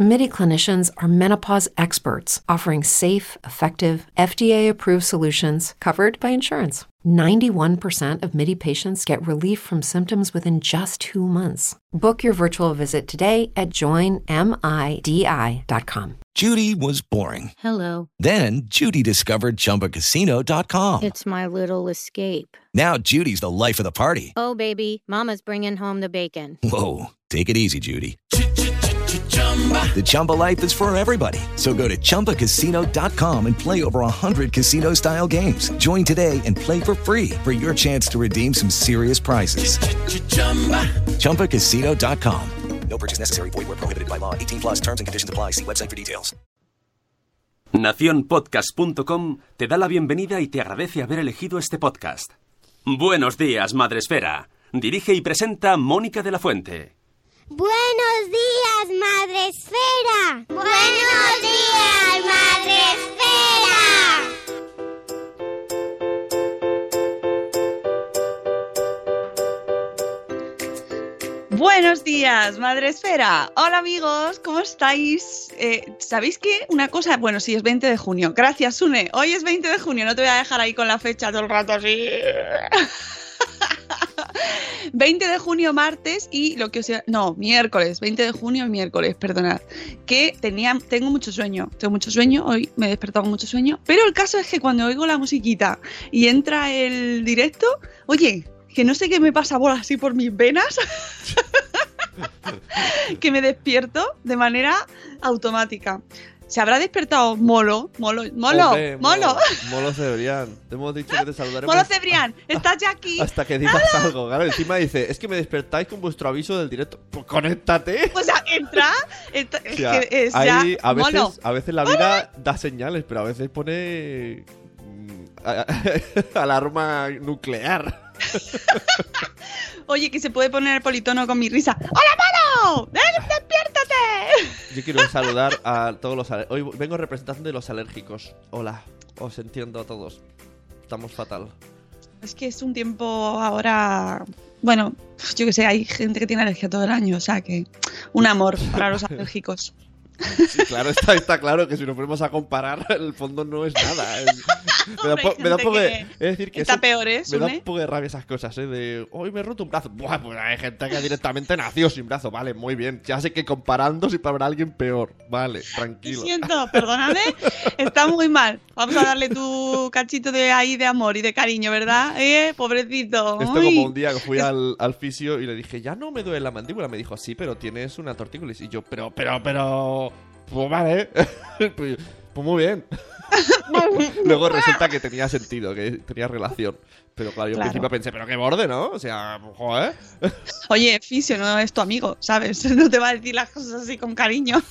MIDI clinicians are menopause experts offering safe, effective, FDA approved solutions covered by insurance. 91% of MIDI patients get relief from symptoms within just two months. Book your virtual visit today at joinmidi.com. Judy was boring. Hello. Then Judy discovered ChumbaCasino.com. It's my little escape. Now Judy's the life of the party. Oh, baby, Mama's bringing home the bacon. Whoa, take it easy, Judy. The Chumba life is for everybody. So go to ChumbaCasino.com and play over 100 casino style games. Join today and play for free for your chance to redeem some serious prizes. ChumbaCasino.com. No purchase necessary. Void where prohibited by law. 18 plus terms and conditions apply. See website for details. Naciónpodcast.com te da la bienvenida y te agradece haber elegido este podcast. Buenos días, Madresfera. Dirige y presenta Mónica de la Fuente. Buenos días, Madre Esfera. Buenos días, Madre Esfera. Buenos días, Madre Esfera. Hola amigos, ¿cómo estáis? Eh, ¿Sabéis qué? Una cosa, bueno, sí, es 20 de junio. Gracias, Sune. Hoy es 20 de junio, no te voy a dejar ahí con la fecha todo el rato así. 20 de junio martes y lo que os no, miércoles, 20 de junio miércoles, perdonad, que tenía tengo mucho sueño, tengo mucho sueño, hoy me he despertado con mucho sueño, pero el caso es que cuando oigo la musiquita y entra el directo, oye, que no sé qué me pasa bola así por mis venas. que me despierto de manera automática. Se habrá despertado Molo, Molo, Molo, Hombre, Molo. Molo Cebrián. Te hemos dicho que te saludaremos. Molo Cebrián, ¿estás ya aquí? Hasta que digas algo. Claro, encima dice, es que me despertáis con vuestro aviso del directo. Pues conéctate. O sea, entra, entra- es O sea, que es ahí, ya a, veces, Molo. a veces la vida da señales, pero a veces pone mm, alarma nuclear. Oye, que se puede poner el politono con mi risa. ¡Hola! ¡Eh, ¡Despiértate! Yo quiero saludar a todos los ale- Hoy vengo representando de los alérgicos. Hola, os entiendo a todos. Estamos fatal. Es que es un tiempo ahora. Bueno, yo que sé, hay gente que tiene alergia todo el año, o sea que un amor para los alérgicos. Sí, claro, está, está claro que si nos ponemos a comparar, el fondo no es nada. Es- me, da Hombre, po- hay me da gente poco de, es decir, que está eso- peor, ¿eh, Me da un poco de rabia esas cosas, ¿eh? De hoy me he roto un brazo. Buah, pues hay gente que directamente nació sin brazo. Vale, muy bien. Ya sé que comparando siempre habrá alguien peor. Vale, Lo tranquilo. siento, perdóname, está muy mal. Vamos a darle tu cachito de ahí de amor y de cariño, ¿verdad? ¿Eh? Pobrecito. Esto como un día que fui al, al fisio y le dije, ya no me duele la mandíbula. Me dijo, sí, pero tienes una tortícolis. Y yo, pero, pero, pero... Pues vale. pues, pues muy bien. Luego resulta que tenía sentido, que tenía relación. Pero claro, yo Claro. al principio pensé, pero qué borde, ¿no? O sea, joder. Oye, Fisio no es tu amigo, ¿sabes? No te va a decir las cosas así con cariño.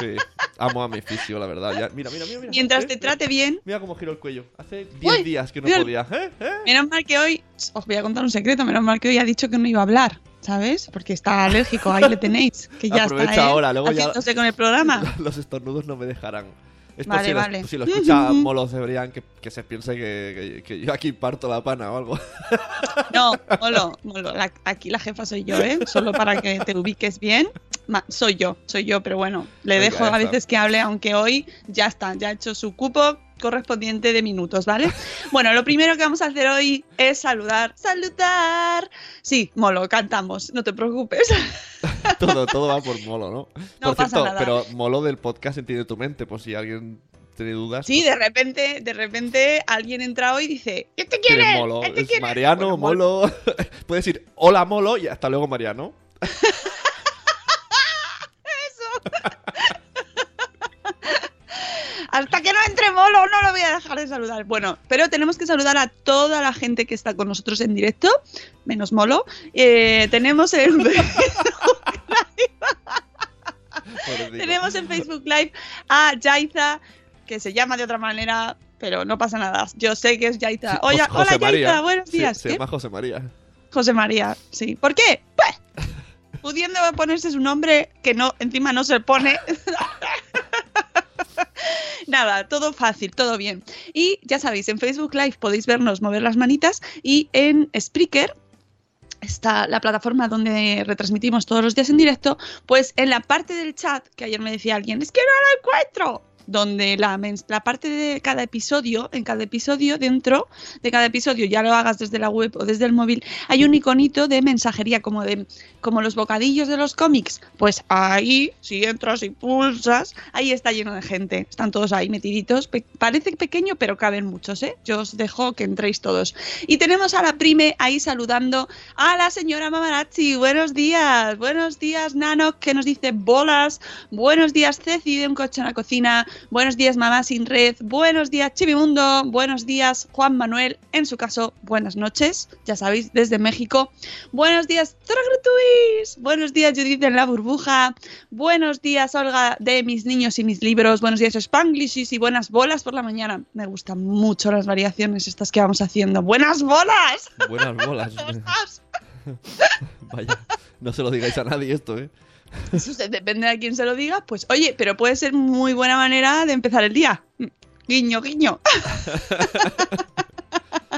Sí, amo a mi fisio, la verdad. Ya- mira, mira, mira, mira. Mientras ¿Eh? te trate bien. Mira cómo giro el cuello. Hace 10 Uy, días que no mira. podía. ¿Eh? ¿Eh? Menos mal que hoy, os voy a contar un secreto, menos mal que hoy ha dicho que no iba a hablar, ¿sabes? Porque está alérgico, ahí le tenéis, que ya Aprovecha está ¿eh? ahora, luego ya- haciéndose con el programa. Los estornudos no me dejarán. Es Vale, si, vale. Lo, si lo escucha Molo Cebrián, que, que se piense que, que- que yo aquí parto la pana o algo. No, Molo, Molo, la- aquí la jefa soy yo, ¿eh? Solo para que te ubiques bien. Ma- soy yo, soy yo, pero bueno, le Venga, dejo ya a veces que hable, aunque hoy ya está, ya ha hecho su cupo correspondiente de minutos, ¿vale? Bueno, lo primero que vamos a hacer hoy es saludar. ¡Saludar! Sí, Molo, cantamos, no te preocupes. todo, todo va por Molo, ¿no? No por pasa cierto, nada. pero Molo del podcast entiende tu mente, por si alguien tiene dudas. Sí, de repente, de repente alguien entra hoy y dice, ¿este ¿Quién quién es es? Molo? ¿Este Es quién es?". Mariano, Bueno, Molo. Puedes decir hola Molo y hasta luego Mariano. Hasta que no entre Molo, no lo voy a dejar de saludar. Bueno, pero tenemos que saludar a toda la gente que está con nosotros en directo, menos Molo. Eh, tenemos en Pobrecito. tenemos en Facebook Live a Yaiza, que se llama de otra manera, pero no pasa nada. Yo sé que es. Sí, Oye, José hola María. Buenos Sí, días. se ¿Qué? llama José María. José María, sí. ¿Por qué? Pues, pudiendo ponerse su nombre, que no, encima no se pone. Nada, todo fácil, todo bien. Y ya sabéis, en Facebook Live podéis vernos mover las manitas y en Spreaker está la plataforma donde retransmitimos todos los días en directo, pues en la parte del chat, que ayer me decía alguien, es que no lo encuentro, donde la, la parte de cada episodio, en cada episodio, dentro de cada episodio, ya lo hagas desde la web o desde el móvil, hay un iconito de mensajería como de como los bocadillos de los cómics. Pues ahí, si entras y pulsas, ahí está lleno de gente. Están todos ahí metiditos. Pe- parece pequeño, pero caben muchos, ¿eh? Yo os dejo que entréis todos. Y tenemos a la prime ahí saludando a la señora Mamarazzi. Buenos días, buenos días, Nano, que nos dice bolas. Buenos días, Ceci de un coche en la cocina. Buenos días, Mamá sin red. Buenos días, Chivimundo. Buenos días, Juan Manuel. En su caso, buenas noches. Ya sabéis, desde México. Buenos días, Zora Gratuis. Buenos días, Judith en la burbuja. Buenos días, Olga de mis niños y mis libros. Buenos días, Spanglish y buenas bolas por la mañana. Me gustan mucho las variaciones estas que vamos haciendo. ¡Buenas bolas! Buenas bolas. ¿Cómo estás? Vaya, no se lo digáis a nadie esto, ¿eh? Eso depende de quién se lo diga. Pues oye, pero puede ser muy buena manera de empezar el día. Guiño, guiño.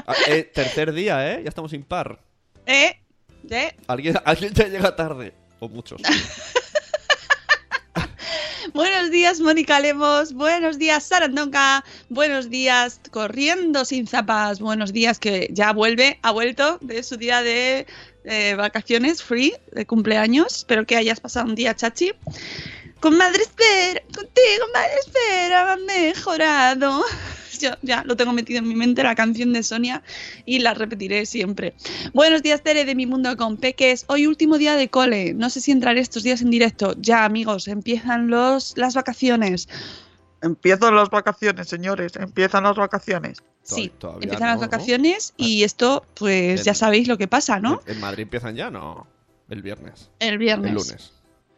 Ah, eh, tercer día, ¿eh? Ya estamos impar. ¿Eh? ¿Eh? Alguien, alguien ya llega tarde. O muchos. Buenos días, Mónica Lemos. Buenos días, Sarandonga. Buenos días, Corriendo sin zapas. Buenos días, que ya vuelve, ha vuelto de su día de eh, vacaciones free, de cumpleaños. Espero que hayas pasado un día chachi. Con Madre Espera, contigo, Madre Espera, ha mejorado. Yo ya lo tengo metido en mi mente, la canción de Sonia, y la repetiré siempre. Buenos días, Tere, de Mi Mundo con Peques. Hoy último día de cole. No sé si entraré estos días en directo. Ya, amigos, empiezan los, las vacaciones. Empiezan las vacaciones, señores. Empiezan las vacaciones. Sí, todavía empiezan no, las ¿no? vacaciones y esto, pues ya sabéis lo que pasa, ¿no? ¿En, en Madrid empiezan ya? No. El viernes. El viernes. El lunes.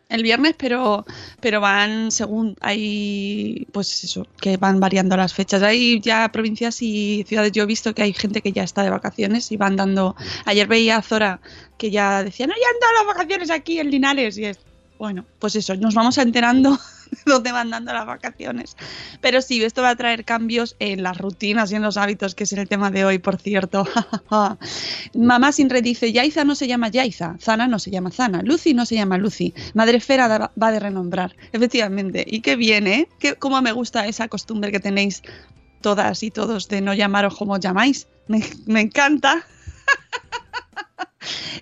El viernes, pero, pero van según hay, pues eso, que van variando las fechas. Hay ya provincias y ciudades. Yo he visto que hay gente que ya está de vacaciones y van dando. Ayer veía a Zora que ya decía, no, ya han dado las vacaciones aquí en Linares. Y es, bueno, pues eso, nos vamos enterando dónde van dando las vacaciones. Pero sí, esto va a traer cambios en las rutinas y en los hábitos, que es el tema de hoy, por cierto. Mamá sin red dice, Yaiza no se llama Yaiza, Zana no se llama Zana, Lucy no se llama Lucy, Madre Fera va de renombrar. Efectivamente, y qué bien, ¿eh? Qué, cómo me gusta esa costumbre que tenéis todas y todos de no llamaros como llamáis. Me, me encanta.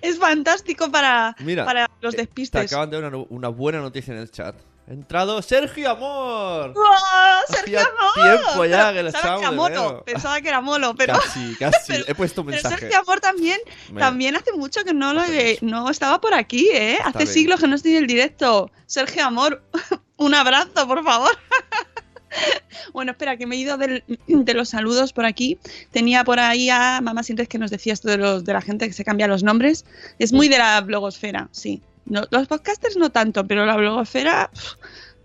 es fantástico para, Mira, para los Te despistes. acaban de dar una, una buena noticia en el chat. Ha entrado Sergio Amor. ¡Oh, Sergio Hacía Amor! tiempo ya que le pensaba que era menos. pensaba que era mono, pero, Casi, casi. pero- He puesto un mensaje. Sergio Amor también, Me- también hace mucho que no lo Hace no estaba por aquí, ¿eh? Hace bien. siglos que no estoy en el directo. Sergio Amor, un abrazo, por favor. Bueno, espera, que me he ido del- de los saludos por aquí. Tenía por ahí a Mamá Sin Red que nos decía esto de, los, de la gente que se cambia los nombres. Es muy de la blogosfera, sí. No, los podcasters no tanto, pero la blogosfera...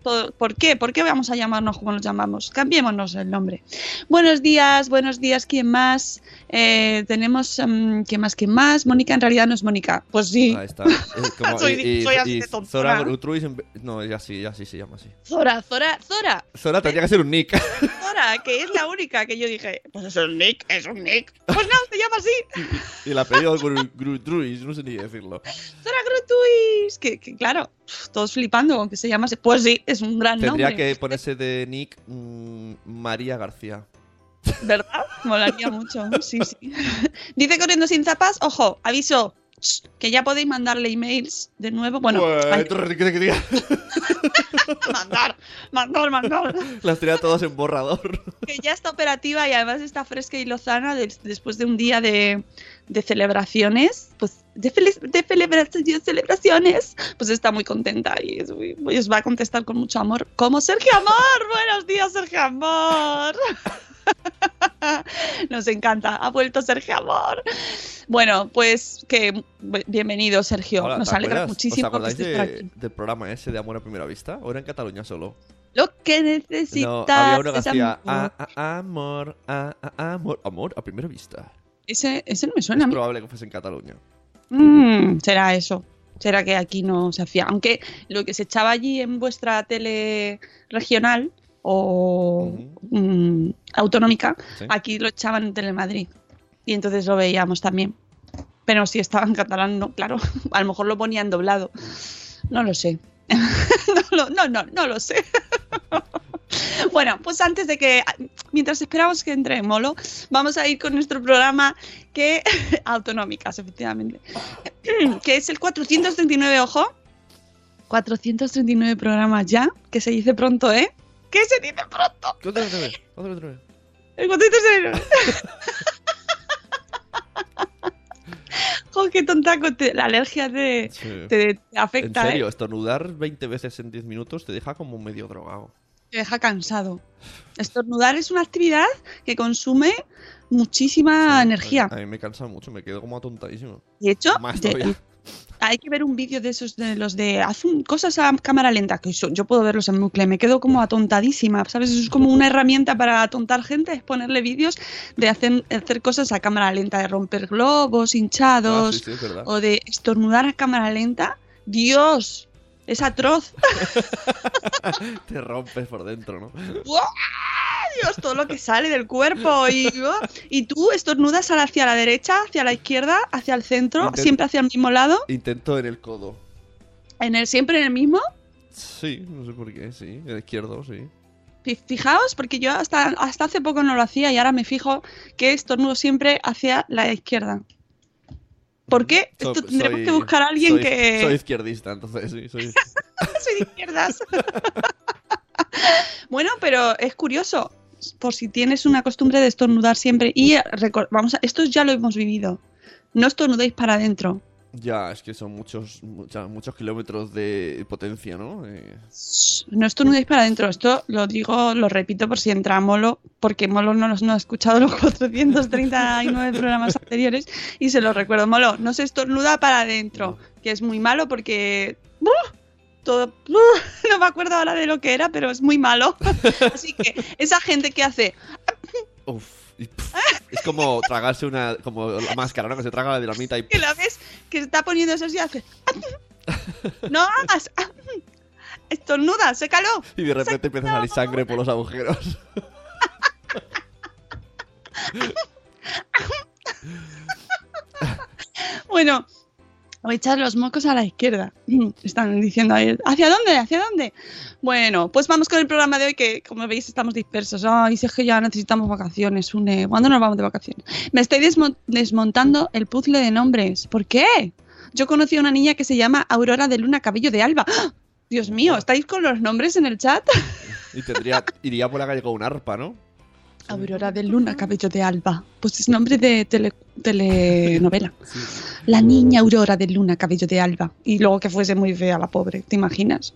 todo- ¿Por qué? ¿Por qué vamos a llamarnos como nos llamamos? Cambiémonos el nombre. Buenos días, buenos días, ¿quién más? Eh, tenemos, mm, ¿quién más? ¿Quién más? Mónica en realidad no es Mónica. Pues sí, Ahí está. Es como- Soy- y, y- soy así y de. Zora Grutruis en ve- No, ya sí, ya sí se llama así. Zora, Zora, Zora, Zora tendría que ser un nick. Zora, que es la única que yo dije, pues es un Nick, es un Nick. Pues no, se llama así. y el apellido Gru- Grutruis, no sé ni decirlo. Zora Gratuis. Que, que claro, todos flipando con que se llama así. Pues sí, es un gran Tendría nombre. que ponerse de nick mm, María García. ¿Verdad? Molaría mucho. Sí, sí. Dice corriendo sin zapas, ojo, aviso. Que ya podéis mandarle emails de nuevo. Bueno, ay, mandar, mandar, mandar. Las tenía todas en borrador. que ya está operativa y además está fresca y lozana des- después de un día de, de celebraciones, pues de, de celebraciones, celebraciones, pues está muy contenta y, es muy- os va a contestar con mucho amor, como Sergio Amor. Buenos días, Sergio Amor. Nos encanta, ha vuelto Sergio Amor. Bueno, pues que bienvenido, Sergio. Hola, Nos ¿te alegra muchísimo ¿Os que acordáis estés por de- aquí. del programa ese de Amor a Primera Vista? ¿O era en Cataluña solo? Lo que necesitas No, había uno que es hacía amor. "Ah, ah, amor, ah, amor, amor a primera vista. Ese, ese no me suena a Es mí. probable que fuese en Cataluña. Mm, será eso. Será que aquí no se hacía. Aunque lo que se echaba allí en vuestra tele regional o mm, autonómica, Sí. aquí lo echaban en Telemadrid. Y entonces lo veíamos también. Pero si estaba en catalán, no, claro. A lo mejor lo ponían doblado. No lo sé. no, lo- no, no, no lo sé. bueno, pues antes de que, mientras esperamos que entre Molo, vamos a ir con nuestro programa que autonómicas, efectivamente, que es el 439, ojo, 439 programas ya, que se dice pronto, ¿eh? ¿Qué se dice pronto? Otra vez, otra vez, otra vez. El 439. Jo, qué tontaco, te- la alergia te, Sí. te- te En afecta, serio, ¿eh? estornudar 20 veces en 10 minutos te deja como medio drogado. te deja cansado. Estornudar es una actividad que consume muchísima Sí, energía. A mí me cansa mucho, me quedo como atontadísimo. De hecho, Más de- todavía. Hay que ver un vídeo de esos de los de haz cosas a cámara lenta, que eso- yo puedo verlos en bucle, me quedo como atontadísima, ¿sabes? Eso es como una herramienta para atontar gente, es ponerle vídeos de hacer, hacer cosas a cámara lenta, de romper globos Ah, hinchados sí, sí, o de estornudar a cámara lenta. Dios, es atroz. Te rompes por dentro, ¿no? Dios, todo lo que sale del cuerpo. Y, y tú estornudas hacia la derecha, hacia la izquierda, hacia el centro, Intent- siempre hacia el mismo lado, Intento en el codo. en el, siempre en el mismo. Sí, no sé por qué, sí. El izquierdo, sí. Fi- Fijaos, porque yo hasta, hasta hace poco no lo hacía y ahora me fijo que estornudo siempre hacia la izquierda. ¿Por qué? So- Esto tendremos soy- que buscar a alguien soy- que... Soy izquierdista, entonces sí, soy... soy de izquierdas. bueno, pero es curioso, por si tienes una costumbre de estornudar siempre. Y vamos a, esto ya lo hemos vivido. No estornudéis para adentro. Ya, es que son muchos, mucha- muchos kilómetros de potencia, ¿no? Eh, No estornudéis para adentro. Esto lo digo, lo repito por si entra Molo, porque Molo no, no ha escuchado los 439 programas anteriores y se lo recuerdo. Molo, no se estornuda para adentro, que es muy malo porque... ¡Buf! Todo, no me acuerdo ahora de lo que era, pero es muy malo. Así que esa gente que hace... uf, y, es como tragarse una... Como la máscara, ¿no? Que se traga la dinamita y... que la ves que se está poniendo eso así hace... No hagas... Estornuda, sécalo. Y de repente empieza a salir sangre por los agujeros. Bueno, a echar los mocos a la izquierda. Están diciendo ahí, ¿hacia dónde? ¿Hacia dónde? Bueno, pues vamos con el programa de hoy que, como veis, estamos dispersos. Ay, si es que ya necesitamos vacaciones, Une. ¿Cuándo nos vamos de vacaciones? Me estoy desmo- desmontando el puzzle de nombres. ¿Por qué? Yo conocí a una niña que se llama Aurora de Luna Cabello de Alba. ¡Ah! Dios mío, ¿estáis con los nombres en el chat? Y tendría... Iría por la calle con un arpa, ¿no? Aurora de Luna Cabello de Alba. Pues es nombre de tele- telenovela. La niña Aurora de Luna Cabello de Alba. Y luego que fuese muy fea la pobre, ¿te imaginas?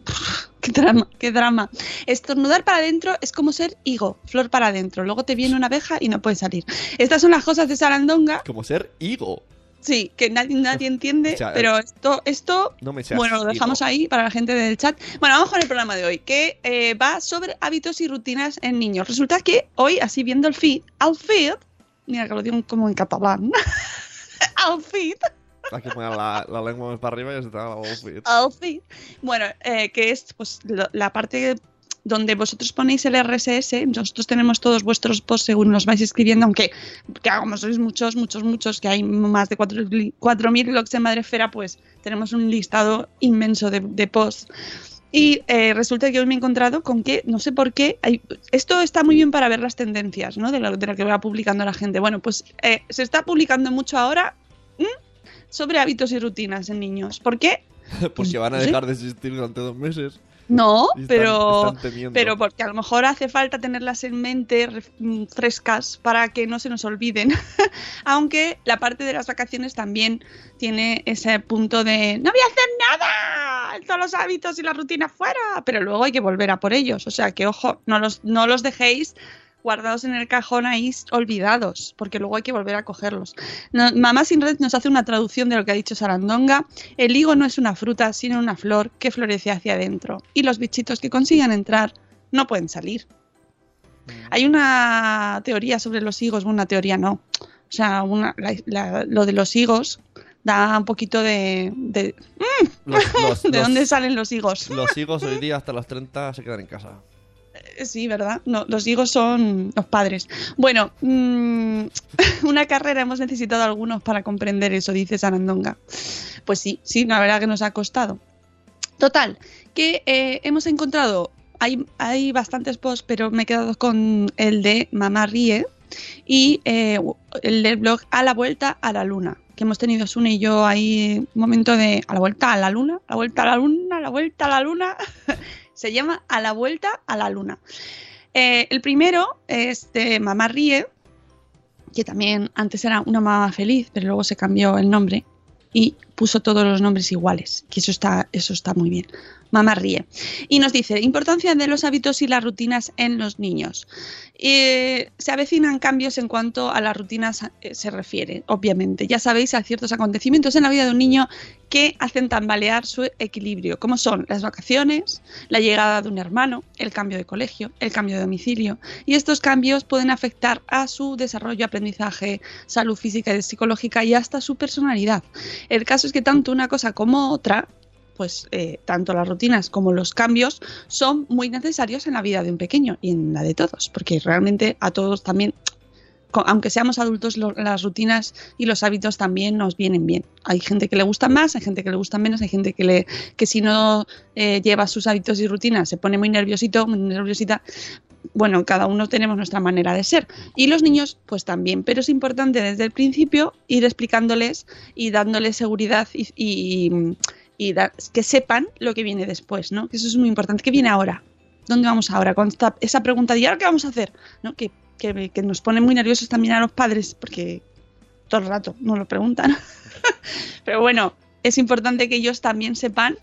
Qué drama, qué drama. Estornudar para adentro es como ser higo, flor para adentro. Luego te viene una abeja y no puedes salir. Estas son las cosas de Sarandonga. Como ser higo. Sí, que nadie, nadie entiende, O sea, pero esto, esto No me seas bueno, lo dejamos ahí para la gente del chat. Bueno, vamos con el programa de hoy, que eh, va sobre hábitos y rutinas en niños. Resulta que hoy, así viendo el feed, al feed, mira que lo digo como en catalán, al feed, Hay que poner la, la lengua más para arriba y se te haga la outfit. al feed, bueno, eh, que es pues lo- la parte donde vosotros ponéis el RSS, nosotros tenemos todos vuestros posts según los vais escribiendo, aunque que como sois muchos, muchos, muchos, que hay más de 4.000 4.000 blogs en Madrefera, pues tenemos un listado inmenso de, de posts. Y eh, resulta que hoy me he encontrado con que, no sé por qué, hay- esto está muy bien para ver las tendencias, ¿no? De lo, de lo que va publicando la gente. Bueno, pues eh, se está publicando mucho ahora ¿m? sobre hábitos y rutinas en niños. ¿Por qué? Porque van a ¿Sí? dejar de existir durante dos meses. No, están- pero, están pero porque a lo mejor hace falta tenerlas en mente mm, frescas para que no se nos olviden. Aunque la parte de las vacaciones también tiene ese punto de no voy a hacer nada, todos los hábitos y la rutina fuera, pero luego hay que volver a por ellos. O sea que ojo, no los, no los dejéis guardados en el cajón ahí olvidados, porque luego hay que volver a cogerlos. No- Mamá Sin Red nos hace una traducción de lo que ha dicho Sarandonga. El higo no es una fruta, sino una flor que florece hacia adentro. Y los bichitos que consigan entrar no pueden salir. Hay una teoría sobre los higos, una teoría no. O sea, una- la- la- lo de los higos da un poquito de... ¿De, Los, los- ¿de los- dónde salen los higos? Los higos hoy día hasta los 30 se quedan en casa. Sí, ¿verdad? No, los hijos son los padres. Bueno, mm, una carrera hemos necesitado algunos para comprender eso, dice Sarandonga. Pues sí, sí, la verdad que nos ha costado. Total, que eh, hemos encontrado, hay, hay bastantes posts, pero me he quedado con el de Mamá Ríe y eh, el del blog A la Vuelta a la Luna, que hemos tenido Sune y yo ahí un momento de a la vuelta a la luna, a la vuelta a la luna, a la vuelta a la luna. Se llama A la Vuelta a la Luna. Eh, el primero es de Mamá Ríe, que también antes era una mamá feliz, pero luego se cambió el nombre y puso todos los nombres iguales, que eso está, eso está muy bien. Mamá ríe. Y nos dice, importancia de los hábitos y las rutinas en los niños. Se avecinan cambios en cuanto a las rutinas eh, se refiere, obviamente. Ya sabéis, hay ciertos acontecimientos en la vida de un niño que hacen tambalear su equilibrio, como son las vacaciones, la llegada de un hermano, el cambio de colegio, el cambio de domicilio. Y estos cambios pueden afectar a su desarrollo, aprendizaje, salud física y psicológica y hasta su personalidad. El caso es que tanto una cosa como otra pues eh, tanto las rutinas como los cambios son muy necesarios en la vida de un pequeño y en la de todos, porque realmente a todos también, aunque seamos adultos, las rutinas y los hábitos también nos vienen bien. Hay gente que le gustan más, hay gente que le gustan menos, hay gente que, le, que si no eh, lleva sus hábitos y rutinas se pone muy nerviosito, muy nerviosita. Bueno, cada uno tenemos nuestra manera de ser. Y los niños, pues también. Pero es importante desde el principio ir explicándoles y dándoles seguridad y, y- y que sepan lo que viene después, ¿no? Eso es muy importante. ¿Qué viene ahora? ¿Dónde vamos ahora? Con esa pregunta de ¿y ahora qué vamos a hacer? ¿No? Que, que- nos pone muy nerviosos también a los padres porque todo el rato nos lo preguntan. Pero bueno, es importante que ellos también sepan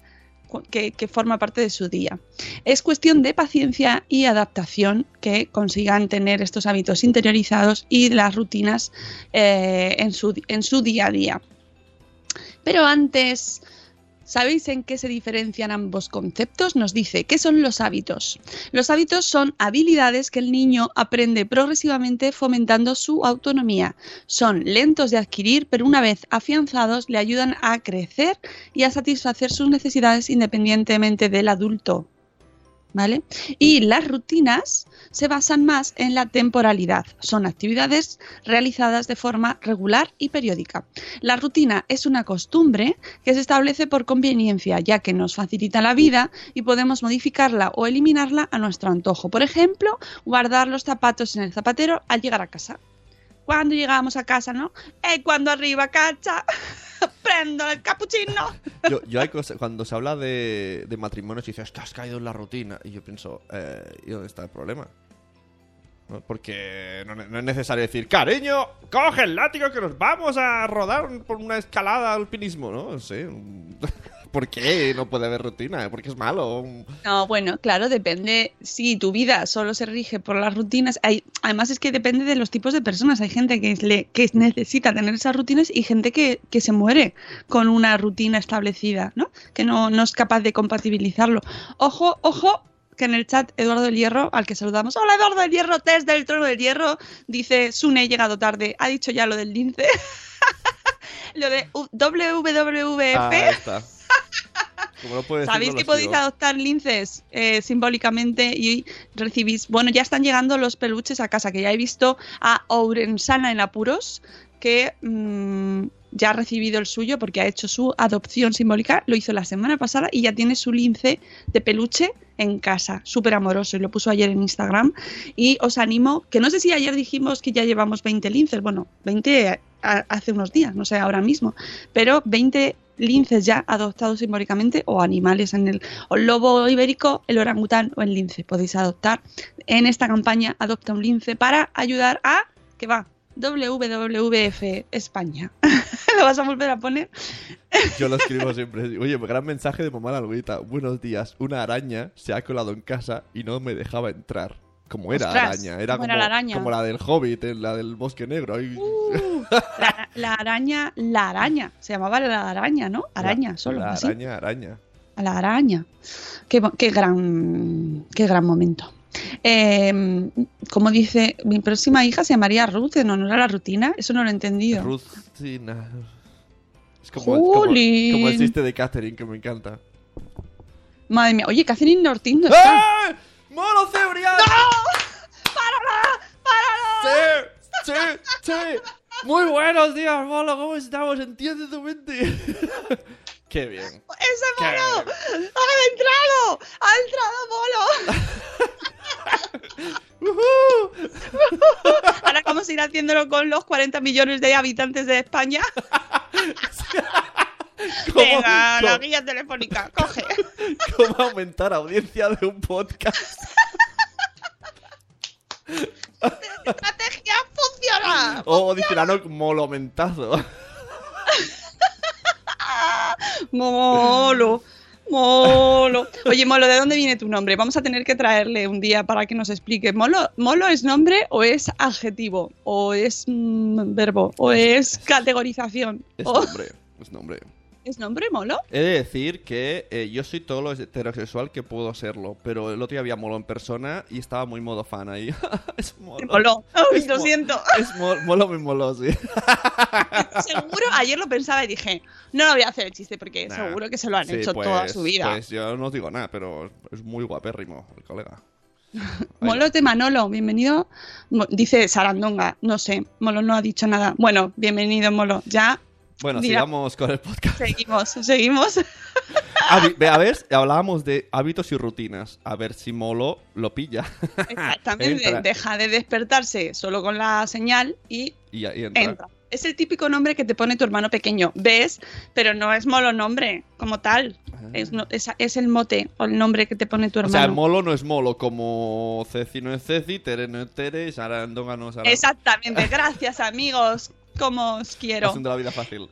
que, que forma parte de su día. Es cuestión de paciencia y adaptación que consigan tener estos hábitos interiorizados y las rutinas eh, en, su, en su día a día. Pero antes, ¿sabéis en qué se diferencian ambos conceptos? Nos dice, ¿qué son los hábitos? Los hábitos son habilidades que el niño aprende progresivamente fomentando su autonomía. Son lentos de adquirir, pero una vez afianzados le ayudan a crecer y a satisfacer sus necesidades independientemente del adulto. ¿Vale? Y las rutinas se basan más en la temporalidad. Son actividades realizadas de forma regular y periódica. La rutina es una costumbre que se establece por conveniencia, ya que nos facilita la vida y podemos modificarla o eliminarla a nuestro antojo. Por ejemplo, guardar los zapatos en el zapatero al llegar a casa. Cuando llegamos a casa, ¿no? Eh, cuando arriba, cacha, prendo el capuchino. Yo, cuando se habla de, de matrimonios y dices, "Es que has caído en la rutina. Y yo pienso, eh, ¿y dónde está el problema? Porque no, es necesario decir, cariño, coge el látigo que nos vamos a rodar por una escalada al alpinismo, ¿no? No sé. ¿Por qué no puede haber rutina? ¿Porque es malo? No, bueno, claro, depende. Si tu vida solo se rige por las rutinas, hay, además es que depende de los tipos de personas. Hay gente que, le, que necesita tener esas rutinas y gente que, que se muere con una rutina establecida, ¿no? Que no, no es capaz de compatibilizarlo. Ojo, ojo, que en el chat Eduardo del Hierro, al que saludamos, hola Eduardo del Hierro, test del trono del Hierro, dice, Sune, he llegado tarde, ha dicho ya lo del lince. lo de U- WWF. Ah, está. Como no Sabéis que podéis adoptar linces eh, simbólicamente y recibís. Bueno, ya están llegando los peluches a casa, que ya he visto a Ourensana en apuros, que mm, ya ha recibido el suyo porque ha hecho su adopción simbólica. Lo hizo la semana pasada y ya tiene su lince de peluche en casa, súper amoroso, y lo puso ayer en Instagram. Y os animo, que no sé si ayer dijimos que ya llevamos 20 linces, bueno, 20 a- hace unos días, no sé ahora mismo, pero 20 linces ya adoptados simbólicamente o animales en el o el lobo ibérico, el orangután o el lince. Podéis adoptar en esta campaña Adopta un lince para ayudar a que va WWF España. ¿Lo vas a volver a poner? Yo lo escribo siempre. Oye, gran mensaje de mamá la. Buenos días. Una araña se ha colado en casa y no me dejaba entrar. Como era Ostras, araña. Era ¿cómo como, era la araña? como la del Hobbit, eh, la del Bosque Negro. Ahí- La, la araña, la araña. Se llamaba la araña, ¿no? Araña, La- solo. La así. araña, araña. A la araña. Qué, gran, qué gran momento. Eh, como dice, mi próxima hija se llamaría Ruth en honor a la rutina. Eso no lo he entendido. Rucina. Es como, como, el chiste de Catherine que me encanta. Madre mía. Oye, Catherine Ortiz no está. ¡Ah! ¡Molo Cebrián! ¡Párala! ¡Párala! ¡Sí! ¡Sí! ¡Sí! Muy buenos días, Molo. ¿Cómo estamos? Entiende tu mente. ¡Qué bien! ¡Ese mono! bien. ¡Ha entrado! ¡Ha entrado mono! ¡Uhú! Ahora vamos a ir haciéndolo con los 40 millones de habitantes de España. ¿Cómo, Venga, la guía telefónica, coge. cómo aumentar audiencia de un podcast? ¡Estrategia funciona! O dice la Noc, molomentazo. Molo, Molo. Oye, Molo, ¿de dónde viene tu nombre? Vamos a tener que traerle un día para que nos explique. ¿Molo, ¿Molo es nombre o es adjetivo? ¿O es mm, verbo? ¿O es categorización? Es ¿O nombre, es nombre. ¿Es nombre, Molo? He de decir que eh, yo soy todo lo heterosexual que puedo serlo, pero el otro día había molo en persona y estaba muy modo fan ahí. es molo. Molo. Es lo mo- siento. Es mo- molo me moló, sí. Seguro, ayer lo pensaba y dije, no lo voy a hacer el chiste porque Nah. seguro que se lo han Sí, hecho pues- toda su vida. Pues yo no os digo nada, pero es muy guapérrimo el colega. Molo de Manolo, bienvenido. Dice Sarandonga, no sé, Molo no ha dicho nada. Bueno, bienvenido, Molo. Ya Bueno, Mira. sigamos con el podcast. seguimos, seguimos. A ver, hablábamos de hábitos y rutinas. A ver si Molo lo pilla. Exactamente, deja de despertarse solo con la señal y Y entra. entra. Es el típico nombre que te pone tu hermano pequeño. ¿Ves? Pero no es Molo nombre como tal. Es, no- es, es el mote o el nombre que te pone tu Ah. O hermano. sea, Molo no es Molo, como Ceci no es Ceci, Tere no es Tere, Sarandonga no es Sarandonga. Exactamente, gracias amigos. Como os quiero. Haciendo la vida fácil.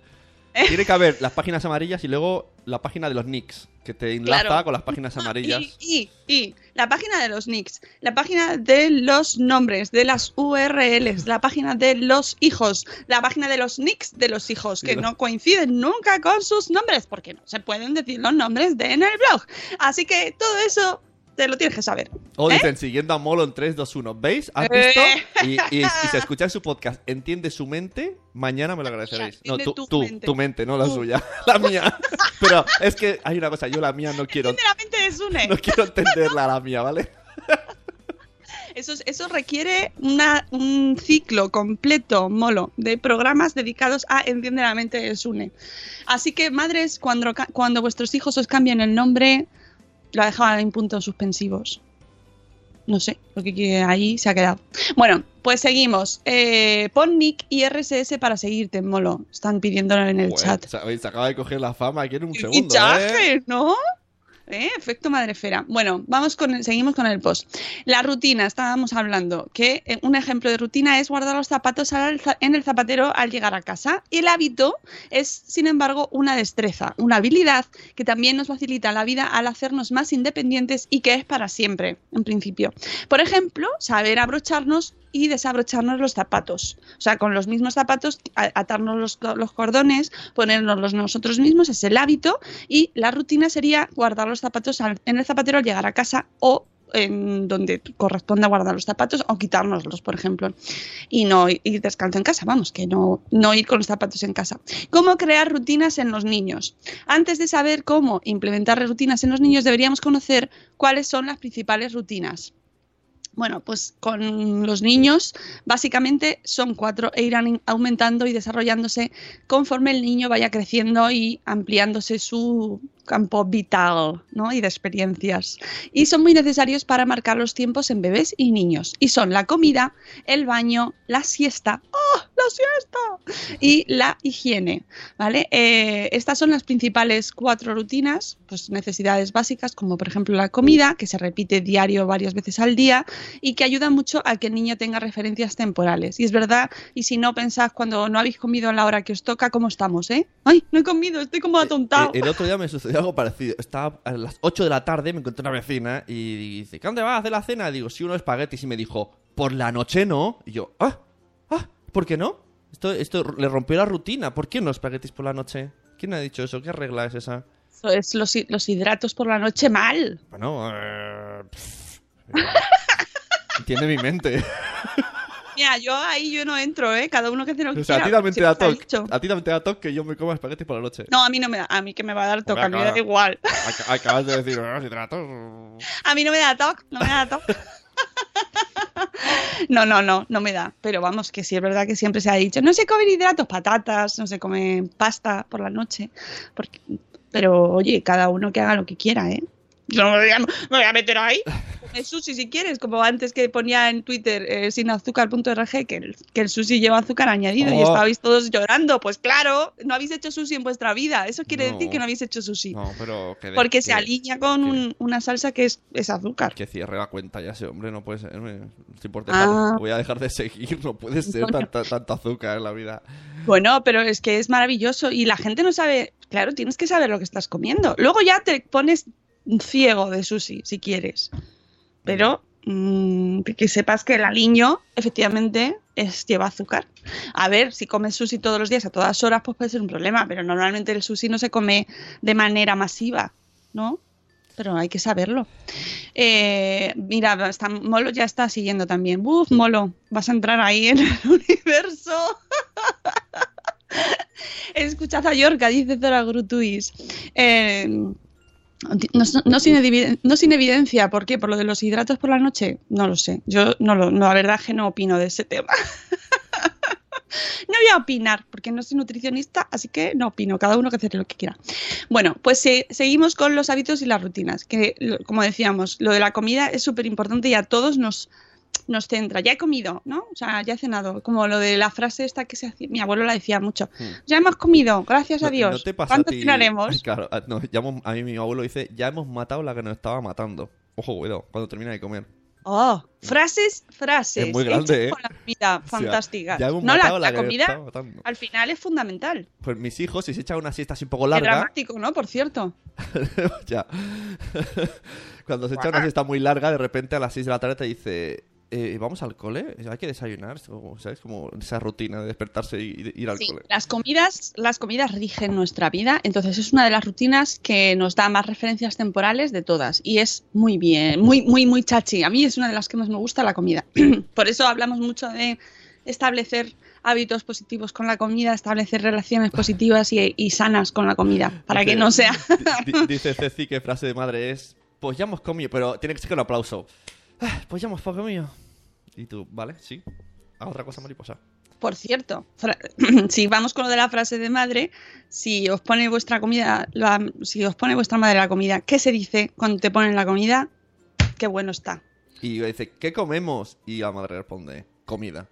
Tiene que haber las páginas amarillas y luego la página de los nicks, que te enlaza Claro. con las páginas amarillas. Y, y, y la página de los nicks, la página de los nombres, de las URLs, la página de los hijos, la página de los nicks de los hijos, que no coinciden nunca con sus nombres, porque no se pueden decir los nombres de en el blog. Así que todo eso te lo tienes que saber. O ¿Eh? dicen, siguiendo a Molo en 3, 2, 1. ¿Veis? ¿Has Eh. visto? Y, y, y si escucháis su podcast, entiende su mente, mañana me lo agradeceréis. No, Entiende tú, tu tú, mente. tu mente, no la Tú. suya. La mía. Pero es que hay una cosa, yo la mía no quiero, Sinceramente es une. no quiero entenderla, la mía, ¿vale? Eso, es- eso requiere una- un ciclo completo, molo, de programas dedicados a Entiende la mente de Sune. Así que, madres, cuando, cuando vuestros hijos os cambien el nombre, lo dejaban en puntos suspensivos. No sé, porque que ahí se ha quedado. Bueno, pues seguimos. Eh, pon nick y RSS para seguirte, molo. Están pidiéndolo en el chat. Se acaba de coger la fama aquí en un ¡Qué segundo, ¿eh? ¿no? ¿Eh? Efecto madrefera. Bueno, vamos con seguimos con el post. La rutina, estábamos hablando, que eh, un ejemplo de rutina es guardar los zapatos en el zapatero al llegar a casa. El hábito es, sin embargo, una destreza, una habilidad que también nos facilita la vida al hacernos más independientes y que es para siempre, en principio. Por ejemplo, saber abrocharnos y desabrocharnos los zapatos. O sea, con los mismos zapatos, atarnos los, los cordones, ponernos nosotros mismos, es el hábito. Y la rutina sería guardar los zapatos en el zapatero al llegar a casa o en donde corresponda guardar los zapatos o quitárnoslos, por ejemplo. Y no ir descalzo en casa, vamos, que no, no ir con los zapatos en casa. ¿Cómo crear rutinas en los niños? Antes de saber cómo implementar rutinas en los niños, deberíamos conocer cuáles son las principales rutinas. Bueno, pues con los niños básicamente son cuatro e irán aumentando y desarrollándose conforme el niño vaya creciendo y ampliándose su campo vital ¿no? y de experiencias. Y son muy necesarios para marcar los tiempos en bebés y niños. Y son la comida, el baño, la siesta, ¡oh, la siesta! Y la higiene. ¿vale? Eh, estas son las principales cuatro rutinas, pues necesidades básicas como por ejemplo la comida, que se repite diario varias veces al día y que ayuda mucho a que el niño tenga referencias temporales. Y es verdad, y si no pensad cuando no habéis comido a la hora que os toca, ¿cómo estamos, eh? ¡Ay, no he comido! Estoy como atontado. Eh, el otro día me sucedió algo parecido. Estaba a las 8 de la tarde, me encontré una vecina y dice, ¿qué dónde vas a hacer la cena? Digo, sí, unos espaguetis. Y me dijo, por la noche no. Y yo, ah, ah, ¿por qué no? Esto, esto le rompió la rutina. ¿Por qué no espaguetis por la noche? ¿Quién ha dicho eso? ¿Qué regla es esa? Eso es los, los hidratos por la noche mal. Bueno, eh, pff, eh, entiende mi mente. Mira, yo ahí yo no entro, ¿eh? Cada uno que hace lo que O sea, a quiera. ti también te da toque. A ti también te da toque que yo me coma espaguetis por la noche. No, a mí no me da. A mí que me va a dar toque, a mí me da igual. Ac- Acabas de decir, "Ah, hidratos. A mí no me da toque, no me da toque. No, no, no, no me da. Pero vamos, que sí es verdad que siempre se ha dicho, no se comen hidratos, patatas, no se come pasta por la noche. Porque, pero oye, cada uno que haga lo que quiera, ¿eh? Yo no me voy a, me voy a meter ahí. Come sushi si quieres, como antes que ponía en Twitter eh, sin azúcar.org que el, que el sushi lleva azúcar añadido y Oh. estabais todos llorando. Pues claro, no habéis hecho sushi en vuestra vida. Eso quiere No. decir que no habéis hecho sushi. No, pero que de- Porque se alinea con que- un- una salsa que es, es azúcar. Que cierre la cuenta ya ese hombre, no puede ser. me- Estoy por Ah. dejar, voy a dejar de seguir, no puede ser Coño. tanta, tanto azúcar en la vida. Bueno, pero es que es maravilloso y la gente no sabe, claro, tienes que saber lo que estás comiendo. Luego ya te pones ciego de sushi si quieres. Pero mm, que sepas que el aliño efectivamente es, lleva azúcar. A ver, si comes sushi todos los días a todas horas, pues puede ser un problema, pero normalmente el sushi no se come de manera masiva, ¿no? Pero hay que saberlo. Eh, mira, está- Molo ya está siguiendo también. Uf, Molo, vas a entrar ahí en el universo. Escuchad a Yorka, dice Zora Grutuis. Eh, no, sin evidencia, ¿por qué? ¿Por lo de los hidratos por la noche? No lo sé. Yo no lo, la verdad es que no opino de ese tema. No voy a opinar, porque no soy nutricionista, así que no opino, cada uno que hace lo que quiera. Bueno, pues se- seguimos con los hábitos y las rutinas, que como decíamos, lo de la comida es súper importante y a todos nos, nos centra. Ya he comido, ¿no? O sea, ya he cenado, como lo de la frase esta que se hacía, mi abuelo la decía mucho. Ya hemos comido, gracias a Hmm. Dios. ¿No te pasa a cenaremos? Claro, a, no, ya hemos- a mí mi abuelo dice, ya hemos matado la que nos estaba matando. Ojo, cuidado, cuando termina de comer. Oh, frases, frases. Es muy grande, ¿eh? con la comida, O sea, fantásticas. ya hemos no, la, matado la la comida al final es fundamental. Pues mis hijos, si se echan una siesta así un poco larga, dramático, ¿no? Por cierto. ya. Cuando se echa una siesta muy larga, de repente a las 6 de la tarde te dice, eh, vamos al cole, hay que desayunar, ¿sabes? Como esa rutina de despertarse y, y ir al Sí, cole. las comidas, las comidas rigen nuestra vida, entonces es una de las rutinas que nos da más referencias temporales de todas y es muy bien, muy, muy, muy chachi. A mí es una de las que más me gusta la comida. Por eso hablamos mucho de establecer hábitos positivos con la comida, establecer relaciones positivas y, y sanas con la comida, para que Dice- no sea... di- di- Dice Ceci que frase de madre es, pues ya hemos comido, pero tiene que ser un aplauso. "Ah, Pues ya hemos comido. Y tú, ¿vale? Sí. A otra cosa mariposa. Por cierto, si vamos con lo de la frase de madre, si os pone vuestra comida, la- si os pone vuestra madre la comida, ¿qué se dice cuando te ponen la comida? Qué bueno está. Y dice, ¿qué comemos? Y la madre responde, comida.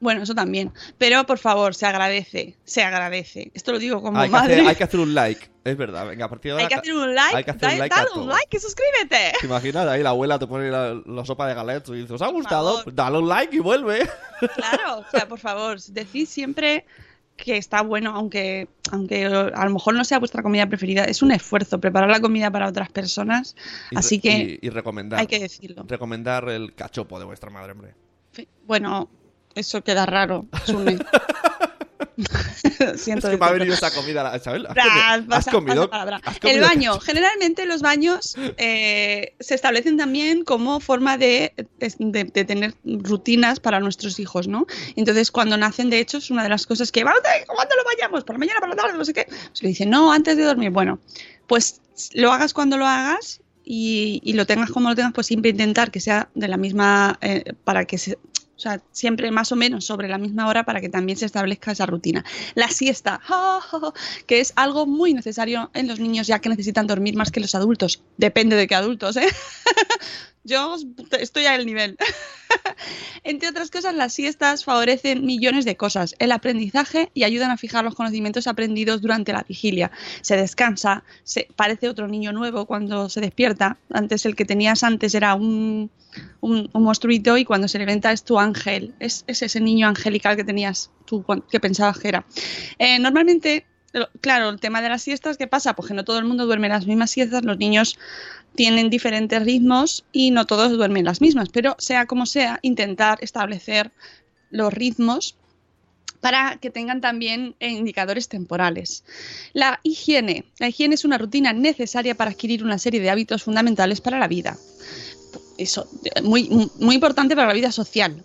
Bueno, eso también. Pero por favor, se agradece, se agradece. Esto lo digo como Hay que, madre. hacer, hay que hacer un like. Es verdad, venga, a partir de ahora... Hay que hacer un like, hay que hacer un da- like a dale un like y suscríbete. ¿Te imaginas? Ahí la abuela te pone la, la sopa de galetas y dices, ¿os ha gustado? dale un like y vuelve. Claro, o sea, por favor, decid siempre que está bueno, aunque, aunque a lo mejor no sea vuestra comida preferida. Es un esfuerzo preparar la comida para otras personas, Y así que Y, y recomendar. hay que decirlo. Recomendar el cachopo de vuestra madre, hombre. Bueno, eso queda raro. Siento es que me ha venido esa comida, ¿sabes? ¿Has, comido- pasa- has comido? pasa palabra. has comido El baño. Generalmente los baños eh, se establecen también como forma de, de- de tener rutinas para nuestros hijos, ¿no? Entonces, cuando nacen, de hecho, es una de las cosas que, "Vamos, ¿cuándo lo vayamos? ¿Por la mañana, por la tarde? No sé qué. Se le dice, no, antes de dormir. Bueno, pues lo hagas cuando lo hagas y, y lo tengas como lo tengas, pues siempre intentar que sea de la misma, eh, para que se... O sea, siempre más o menos sobre la misma hora para que también se establezca esa rutina. La siesta, que es algo muy necesario en los niños ya que necesitan dormir más que los adultos. Depende de qué adultos, ¿eh? Yo estoy al nivel. Entre otras cosas, las siestas favorecen millones de cosas, el aprendizaje y ayudan a fijar los conocimientos aprendidos durante la vigilia. Se descansa, se parece otro niño nuevo cuando se despierta. Antes el que tenías antes era un, un, monstruito y cuando se levanta es tu ángel, es, es ese niño angelical que tenías tú que pensabas que era. Eh, normalmente, claro, el tema de las siestas, ¿qué pasa? Pues que no todo el mundo duerme las mismas siestas, los niños tienen diferentes ritmos y no todos duermen las mismas, pero sea como sea, intentar establecer los ritmos para que tengan también eh, indicadores temporales. La higiene. La higiene es una rutina necesaria para adquirir una serie de hábitos fundamentales para la vida. Eso, muy, muy importante para la vida social.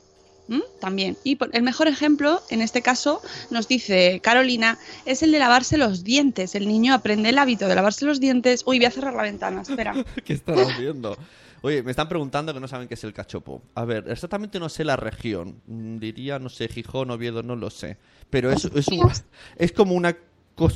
¿M? También. Y por- el mejor ejemplo, en este caso, nos dice Carolina, es el de lavarse los dientes. El niño aprende el hábito de lavarse los dientes. Uy, voy a cerrar la ventana, espera. ¿Qué están haciendo? Oye, me están preguntando que no saben qué es el cachopo. A ver, exactamente no sé la región. Mm, Diría, no sé, Gijón, Oviedo, no lo sé. Pero es, es, un- es como una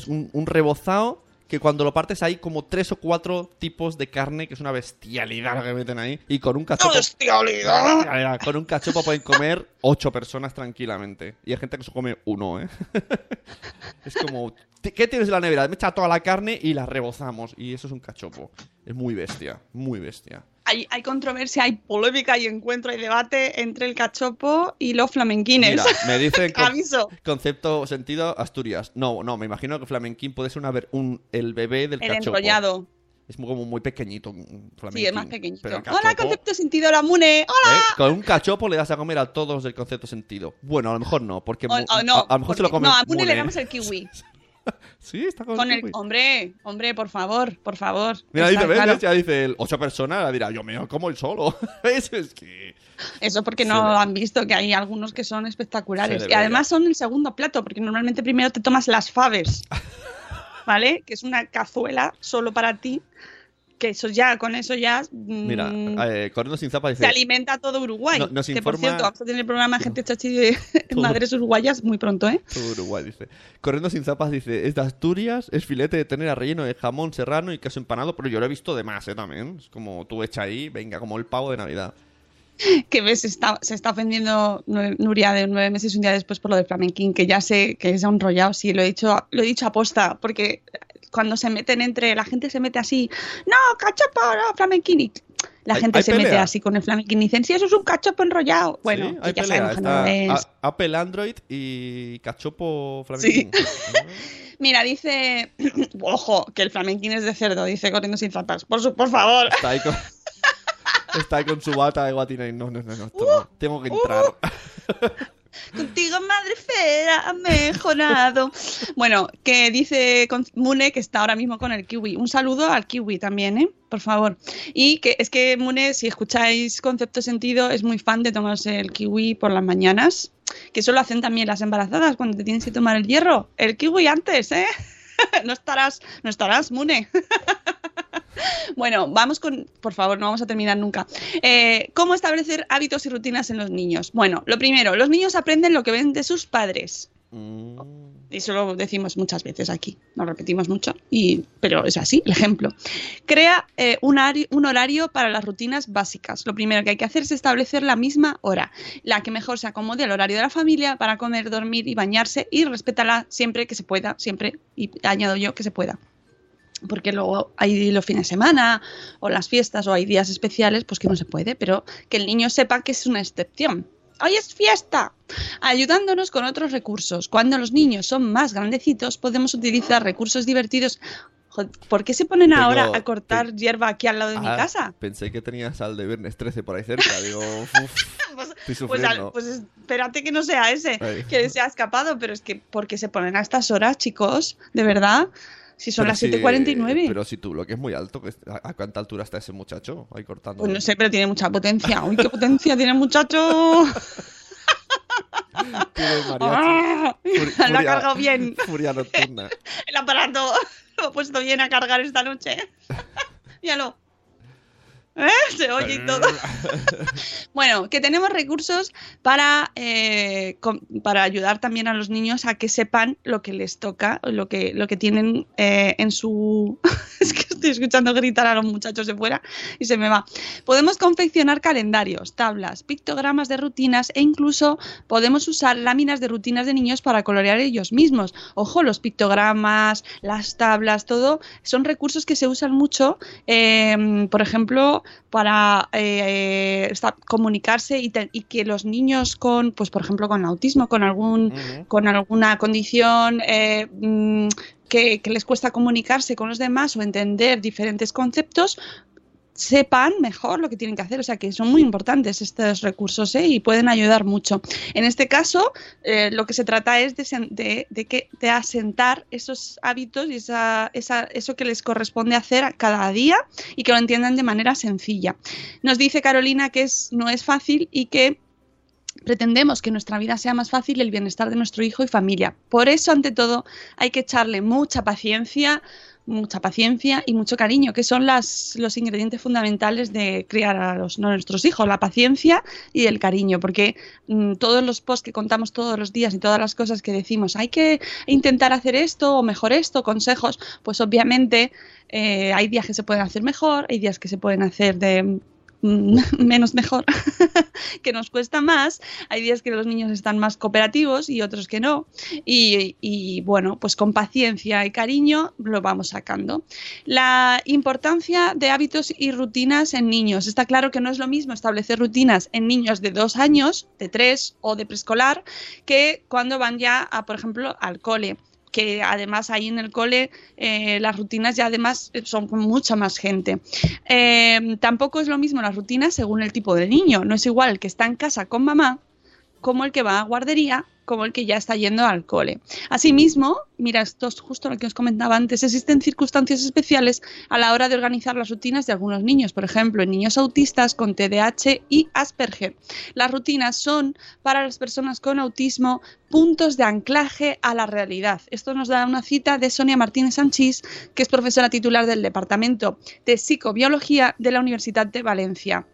un, un rebozado que cuando lo partes hay como tres o cuatro tipos de carne, que es una bestialidad lo que meten ahí. Y con un cachopo... ¡Bestialidad! Con un cachopo pueden comer ocho personas tranquilamente. Y hay gente que se come uno, ¿eh? es como, "¿Ti- ¿qué tienes en la nevera? Me echa toda la carne y la rebozamos. Y eso es un cachopo. Es muy bestia, muy bestia. Hay, hay controversia, hay polémica, hay encuentro, hay debate entre el cachopo y los flamenquines. Mira, me dicen con- Aviso. concepto, sentido, Asturias. No, no, me imagino que flamenquín puede ser una un, el bebé del El cachopo. enrollado. Es muy- como muy pequeñito. un Sí, flamenquín. es más pequeñito. Pero Hola, concepto sentido, la Mune. Hola. ¿eh? Con un cachopo le das a comer a todos del concepto sentido. Bueno, a lo mejor no, porque O- mu- o no, a, a lo mejor se lo porque- come no, a Mune le Mune. damos el kiwi. Sí, está con, Con el, hombre, hombre, por favor, por favor. Mira, dice, ¿ves? claro. Ya dice el ocho personas, dirá, yo me como el solo. ¿Ves? Es que... Eso porque no han visto que hay algunos que son espectaculares. Y además son el segundo plato, porque normalmente primero te tomas las faves, ¿vale? Que es una cazuela solo para ti, que eso ya, con eso ya mm, Mira, eh, Corriendo sin zapas se dice... alimenta todo Uruguay. No- nos que por informa- cierto, vamos a tener el programa Gente Chachi de. Madres Uruguayas muy pronto, ¿eh? Todo Uruguay dice. Corriendo sin zapas dice, es de Asturias, es filete de ternera relleno de jamón serrano y queso empanado, pero yo lo he visto de más, ¿eh? También. Es como tú echa ahí, venga, como el pavo de Navidad. que ves, está, se está ofendiendo Nuria de nueve meses un día después por lo de Flamenquín, que ya sé que es enrollado, sí, lo he dicho, lo he dicho aposta, porque cuando se meten entre, la gente se mete así, no, cachopo, no, Flamenquín, y la Hay- gente hay se mete así con el Flamenquín y dicen, sí, eso es un cachopo enrollado. Bueno, Sí, hay ya pelea. sabemos no Está es. a- Apple Android y cachopo flamenquín. Mira, dice, ojo, que el Flamenquín es de cerdo, dice corriendo sin zapas, por, su, por favor. Está ahí con... Está ahí con su bata de guatina y no, no, no, Uh, no. tengo que entrar. Contigo, madre fera, ha mejorado. bueno, que dice Mune que está ahora mismo con el kiwi. Un saludo al kiwi también, ¿eh? Por favor. Y que es que Mune, si escucháis Concepto Sentido, es muy fan de tomarse el kiwi por las mañanas. Que eso lo hacen también las embarazadas cuando te tienes que tomar el hierro. El kiwi antes, ¿eh? no estarás, no estarás, Mune. Bueno, vamos con, por favor, no vamos a terminar nunca. Eh, ¿Cómo establecer hábitos y rutinas en los niños? Bueno, lo primero, los niños aprenden lo que ven de sus padres. Mm, Y eso lo decimos muchas veces aquí, lo repetimos mucho, y, pero es así, el ejemplo. Crea eh, un, un horario para las rutinas básicas. Lo primero que hay que hacer es establecer la misma hora, la que mejor se acomode al horario de la familia para comer, dormir y bañarse y respétala siempre que se pueda, siempre, y añado yo que se pueda porque luego hay los fines de semana o las fiestas o hay días especiales, pues que no se puede, pero que el niño sepa que es una excepción. Hoy es fiesta, ayudándonos con otros recursos. Cuando los niños son más grandecitos, podemos utilizar recursos divertidos. ¿Por qué se ponen Tengo- ahora a cortar te- hierba aquí al lado de mi ah, casa? Pensé que tenías al de Viernes 13 por ahí cerca. Digo, uf, Pues, estoy pues, al- pues espérate que no sea ese, Ay. que se ha escapado, pero es que ¿por qué se ponen a estas horas, chicos? De verdad, si son Pero las si- 7.49. Pero si tú lo que es muy alto, ¿a, cuánta altura está ese muchacho? Ahí cortando. Pues no sé, pero tiene mucha potencia. Uy, qué potencia tiene el muchacho. ¡Ah! Furi- Lo ha furia- cargado bien. Furia nocturna. El aparato lo ha puesto bien a cargar esta noche. Míralo. ¿Eh? Se oye y todo. Bueno, que tenemos recursos para, eh, para ayudar también a los niños a que sepan lo que les toca, lo que, lo que tienen eh, en su... es que estoy escuchando gritar a los muchachos de fuera y se me va. Podemos confeccionar calendarios, tablas, pictogramas de rutinas e incluso podemos usar láminas de rutinas de niños para colorear ellos mismos. Ojo, los pictogramas, las tablas, todo son recursos que se usan mucho, eh, por ejemplo, para eh, comunicarse y, te- y que los niños con, pues por ejemplo, con autismo, con algún con alguna condición eh, mm, que, que les cuesta comunicarse con los demás o entender diferentes conceptos, sepan mejor lo que tienen que hacer. O sea que son muy importantes estos recursos ¿eh? y pueden ayudar mucho. En este caso, eh, lo que se trata es de, de- que, asentar esos hábitos y esa, esa- eso que les corresponde hacer cada día y que lo entiendan de manera sencilla. Nos dice Carolina que es, no es fácil y que Pretendemos que nuestra vida sea más fácil y el bienestar de nuestro hijo y familia. Por eso, ante todo, hay que echarle mucha paciencia, mucha paciencia y mucho cariño, que son las, los ingredientes fundamentales de criar a los, nuestros hijos, la paciencia y el cariño, porque mm, todos los posts que contamos todos los días y todas las cosas que decimos, hay que intentar hacer esto o mejor esto, consejos, pues obviamente eh, hay días que se pueden hacer mejor, hay días que se pueden hacer de menos mejor, que nos cuesta más. Hay días que los niños están más cooperativos y otros que no. Y, bueno, pues con paciencia y cariño lo vamos sacando. La importancia de hábitos y rutinas en niños. Está claro que no es lo mismo establecer rutinas en niños de dos años, de tres o de preescolar, que cuando van ya, a, por ejemplo, al cole que además ahí en el cole eh, las rutinas ya además son con mucha más gente. Eh, tampoco es lo mismo las rutinas según el tipo de niño. No es igual que está en casa con mamá como el que va a guardería como el que ya está yendo al cole. Asimismo, mira, esto es justo lo que os comentaba antes, existen circunstancias especiales a la hora de organizar las rutinas de algunos niños, por ejemplo, en niños autistas con TDAH y Asperger. Las rutinas son para las personas con autismo puntos de anclaje a la realidad. Esto nos da una cita de Sonia Martínez Sanchís, que es profesora titular del Departamento de Psicobiología de la Universidad de Valencia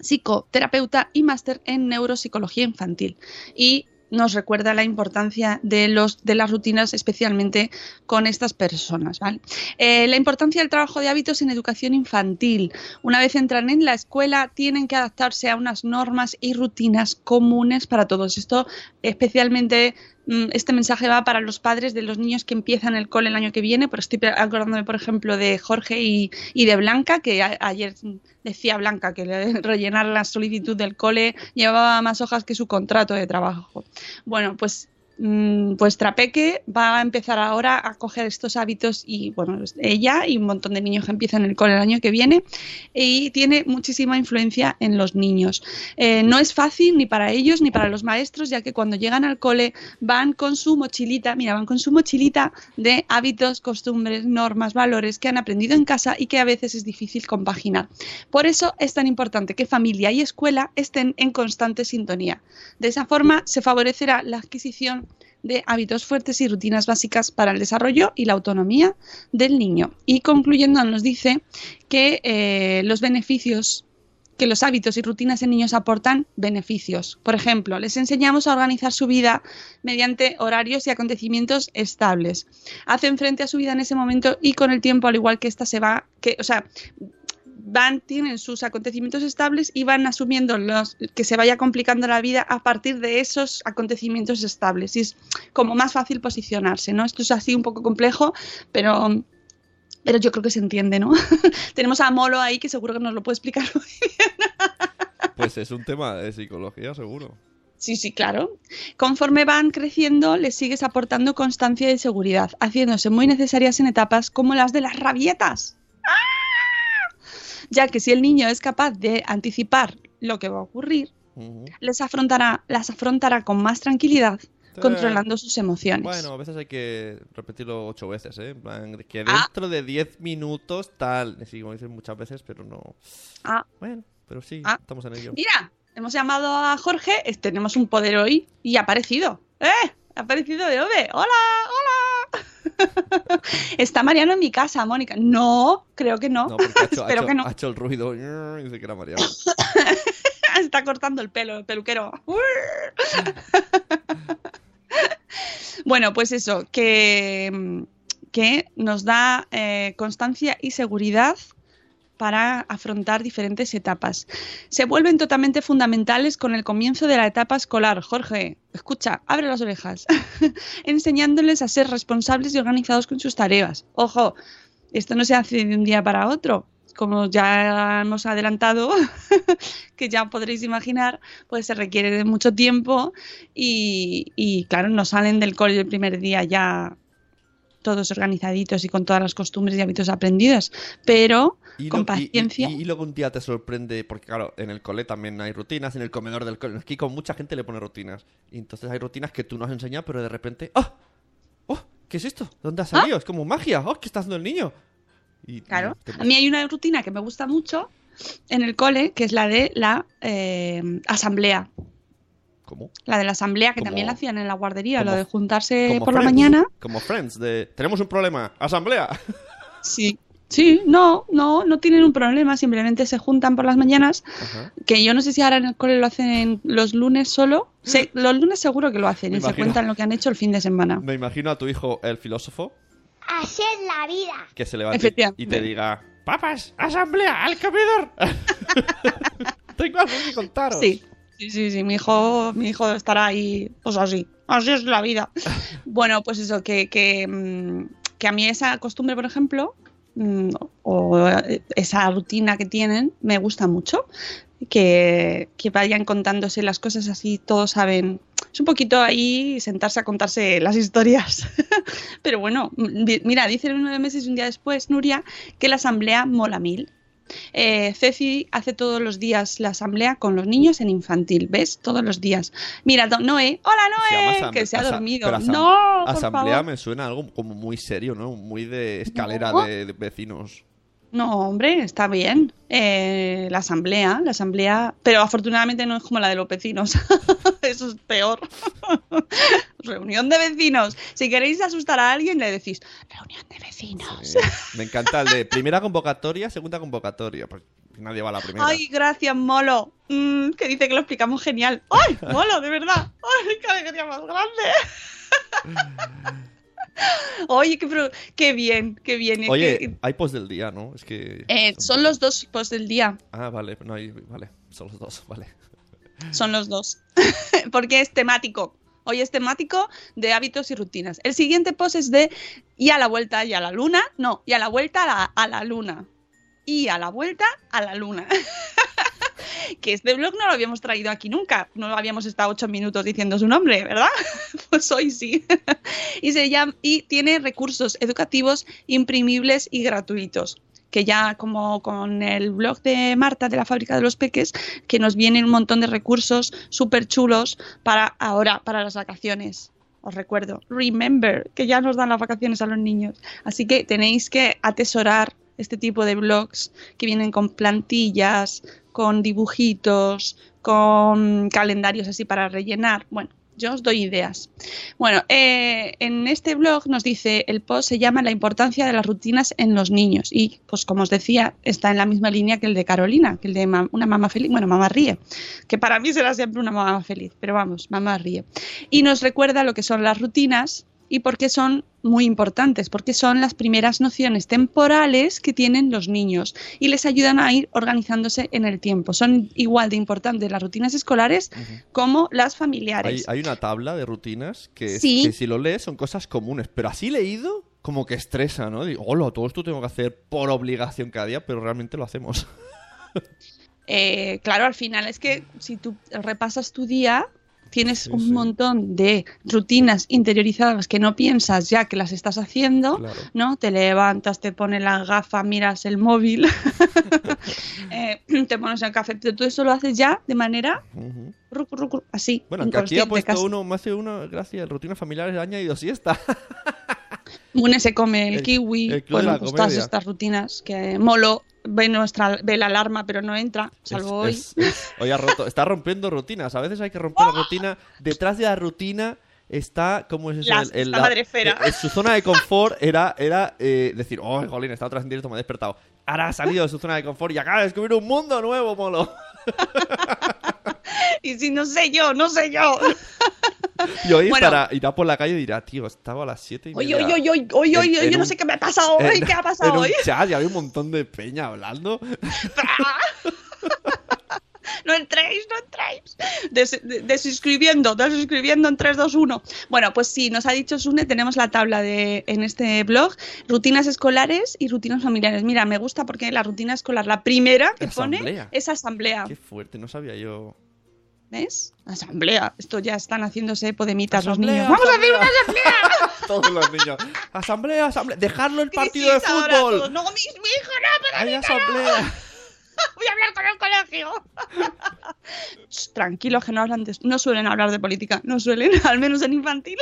psicoterapeuta y máster en neuropsicología infantil. Y nos recuerda la importancia de, los, de las rutinas, especialmente con estas personas. Eh, la importancia del trabajo de hábitos en educación infantil. Una vez entran en la escuela, tienen que adaptarse a unas normas y rutinas comunes para todos. Esto especialmente este mensaje va para los padres de los niños que empiezan el cole el año que viene, pero estoy acordándome, por ejemplo, de Jorge y, de Blanca, que ayer decía Blanca que rellenar la solicitud del cole llevaba más hojas que su contrato de trabajo. Bueno, pues Mm, pues Trapeque va a empezar ahora a coger estos hábitos y bueno, ella y un montón de niños que empiezan el cole el año que viene y tiene muchísima influencia en los niños. Eh, no es fácil ni para ellos ni para los maestros, ya que cuando llegan al cole van con su mochilita, mira, van con su mochilita de hábitos, costumbres, normas, valores que han aprendido en casa y que a veces es difícil compaginar. Por eso es tan importante que familia y escuela estén en constante sintonía. De esa forma se favorecerá la adquisición de hábitos fuertes y rutinas básicas para el desarrollo y la autonomía del niño. Y concluyendo, nos dice que eh, los beneficios que los hábitos y rutinas en niños aportan beneficios. Por ejemplo, les enseñamos a organizar su vida mediante horarios y acontecimientos estables. Hacen frente a su vida en ese momento y con el tiempo, al igual que ésta se va, que, o sea, van, tienen sus acontecimientos estables y van asumiendo los que se vaya complicando la vida a partir de esos acontecimientos estables. Y es como más fácil posicionarse, ¿no? Esto es así un poco complejo, pero pero yo creo que se entiende, ¿no? Tenemos a Molo ahí que seguro que nos lo puede explicar muy bien. pues es un tema de psicología, seguro. Sí, sí, claro. Conforme van creciendo, les sigues aportando constancia y seguridad, haciéndose muy necesarias en etapas como las de las rabietas. Ya que si el niño es capaz de anticipar lo que va a ocurrir, les afrontará, las afrontará con más tranquilidad, controlando sus emociones. Bueno, a veces hay que repetirlo ocho veces, ¿eh? que ah. dentro de diez minutos tal. Sí, como dices muchas veces, pero no. Ah. Bueno, pero sí, ah. estamos en ello. Mira, hemos llamado a Jorge, tenemos un poder hoy y ha aparecido. ¡Eh! Ha aparecido de Ove. ¡Hola! ¡Hola! Está Mariano en mi casa, Mónica. No, creo que no. Espero que no. Ha hecho el ruido dice que era Mariano. Está cortando el pelo, el peluquero. bueno, pues eso, que, que nos da eh, constancia y seguridad para afrontar diferentes etapas. Se vuelven totalmente fundamentales con el comienzo de la etapa escolar. Jorge, escucha, abre las orejas, enseñándoles a ser responsables y organizados con sus tareas. Ojo, esto no se hace de un día para otro. Como ya hemos adelantado, que ya podréis imaginar, pues se requiere de mucho tiempo y, claro, no salen del cole el primer día ya todos organizaditos y con todas las costumbres y hábitos aprendidos, pero con paciencia. Y, luego un día te sorprende, porque claro, en el cole también hay rutinas, en el comedor del cole, aquí con mucha gente le pone rutinas. Y entonces hay rutinas que tú no has enseñado, pero de repente, ¡oh! ¡Oh! ¿Qué es esto? ¿Dónde ha salido? ¿Ah? Es como magia. ¡Oh! ¿Qué está haciendo el niño? Y, claro. A mí hay una rutina que me gusta mucho en el cole, que es la de la eh, asamblea. ¿Cómo? La de la asamblea, que Como- también la hacían en la guardería, como- lo de juntarse por la Friends, mañana. Como Friends, de tenemos un problema, asamblea. Sí. Sí, no, no, no tienen un problema, simplemente se juntan por las mañanas, Ajá. que yo no sé si ahora en el cole lo hacen los lunes solo. Se- los lunes seguro que lo hacen Me y se imagino. cuentan lo que han hecho el fin de semana. Me imagino a tu hijo, el filósofo, Así es la vida. que se levante y te diga, papas, asamblea, al comedor. Tengo algo que contaros. Sí, sí, sí, sí, mi hijo, mi hijo estará ahí, pues así, así es la vida. Bueno, pues eso, que, que, mm, que a mí esa costumbre, por ejemplo, mm, o eh, esa rutina que tienen, me gusta mucho. Que, que vayan contándose las cosas así, todos saben. Es un poquito ahí sentarse a contarse las historias. Pero bueno, mi- mira, dice nueve meses y un día después, Nuria, que la asamblea mola mil. Eh, Ceci hace todos los días la asamblea con los niños en infantil, ¿ves? Todos los días. Mira, do- Noé, hola Noé, que se ha dormido. asam- no, por Asamblea favor. me suena algo como muy serio, ¿no? Muy de escalera No. de, de vecinos. No, hombre, está bien. Eh, la asamblea, la asamblea, pero afortunadamente no es como la de los vecinos. Eso es peor. Reunión de vecinos. Si queréis asustar a alguien, le decís, reunión de vecinos. Sí. Me encanta el de primera convocatoria, segunda convocatoria. Pues nadie va a la primera. Ay, gracias, Molo. Mm, que dice que lo explicamos genial. ¡Ay, Molo, de verdad! ¡Ay, qué alegría más grande! Oye, qué, pro- qué bien, qué bien. Oye, hay post del día, ¿no? Es que... eh, son los dos posts del día. Ah, vale, no hay... Vale, son los dos, vale. Son los dos. Porque es temático. Hoy es temático de hábitos y rutinas. El siguiente post es de y a la vuelta y a la luna. No, y a la vuelta a la, a la luna. Y a la vuelta a la luna. que este blog no lo habíamos traído aquí nunca. No habíamos estado ocho minutos diciendo su nombre, ¿verdad? pues hoy sí. y, se llama, y tiene recursos educativos imprimibles y gratuitos que ya como con el blog de Marta de la fábrica de los peques, que nos vienen un montón de recursos súper chulos para ahora, para las vacaciones. Os recuerdo, remember, que ya nos dan las vacaciones a los niños. Así que tenéis que atesorar este tipo de blogs que vienen con plantillas, con dibujitos, con calendarios así para rellenar. Bueno, yo os doy ideas. Bueno, eh, en este blog nos dice, el post se llama La importancia de las rutinas en los niños y, pues como os decía, está en la misma línea que el de Carolina, que el de una mamá feliz, bueno, mamá ríe, que para mí será siempre una mamá feliz, pero vamos, mamá ríe. Y nos recuerda lo que son las rutinas y por qué son muy importantes, porque son las primeras nociones temporales que tienen los niños y les ayudan a ir organizándose en el tiempo. Son igual de importantes las rutinas escolares como las familiares. hay una tabla de rutinas que, Sí. que si lo lees son cosas comunes, pero así leído como que estresa, ¿no? Digo, hola, todo esto tengo que hacer por obligación cada día, pero realmente lo hacemos. Eh, claro, al final es que si tú repasas tu día, tienes Sí, un sí. montón de rutinas interiorizadas que no piensas ya que las estás haciendo, Claro. ¿no? Te levantas, te pones la gafa, miras el móvil, eh, te pones el café, pero todo eso lo haces ya de manera Ujú. ruc, ruc, ruc, así. Bueno, aunque aquí ha puesto casi. uno, me hace uno, gracias, rutinas familiares, ha añadido siesta. Mune se come el, El- kiwi, el bueno, la pues todas estas rutinas que Molo ve nuestra ve la alarma pero no entra, salvo hoy. Es- es- hoy ha roto, está rompiendo rutinas. A veces hay que romper la rutina. Detrás de la rutina está, ¿cómo es eso? La- El- el- la madrefera. eh, su zona de confort era, era eh, decir, oh, jolín, está otra vez en directo, me he despertado. Ahora ha salido de su zona de confort y acaba de descubrir un mundo nuevo, molo. Y si no sé yo, no sé yo. Y hoy Bueno. estará, irá por la calle y dirá, tío, estaba a las 7 y Oye, media. oye, oye, oye, oye, en yo no un- sé qué me ha pasado hoy, en- ¿qué ha pasado en un hoy? chat y había un montón de peña hablando. No entréis, no entréis. Des- de- desuscribiendo, desuscribiendo en 3, 2, 1. Bueno, pues sí, nos ha dicho Sune, tenemos la tabla de en este blog, rutinas escolares y rutinas familiares. Mira, me gusta porque la rutina escolar, la primera que Asamblea. pone es asamblea. Qué fuerte, no sabía yo. ¿Ves? Asamblea. Esto ya están haciéndose podemitas los niños. ¡Vamos a hacer una asamblea! Todos los niños. Asamblea, asamblea. Dejarlo el partido de fútbol. No, mi, mi hijo no, pero Hay asamblea. voy a hablar con el colegio. Tranquilos que no hablan de, no suelen hablar de política, no suelen, al menos en infantil.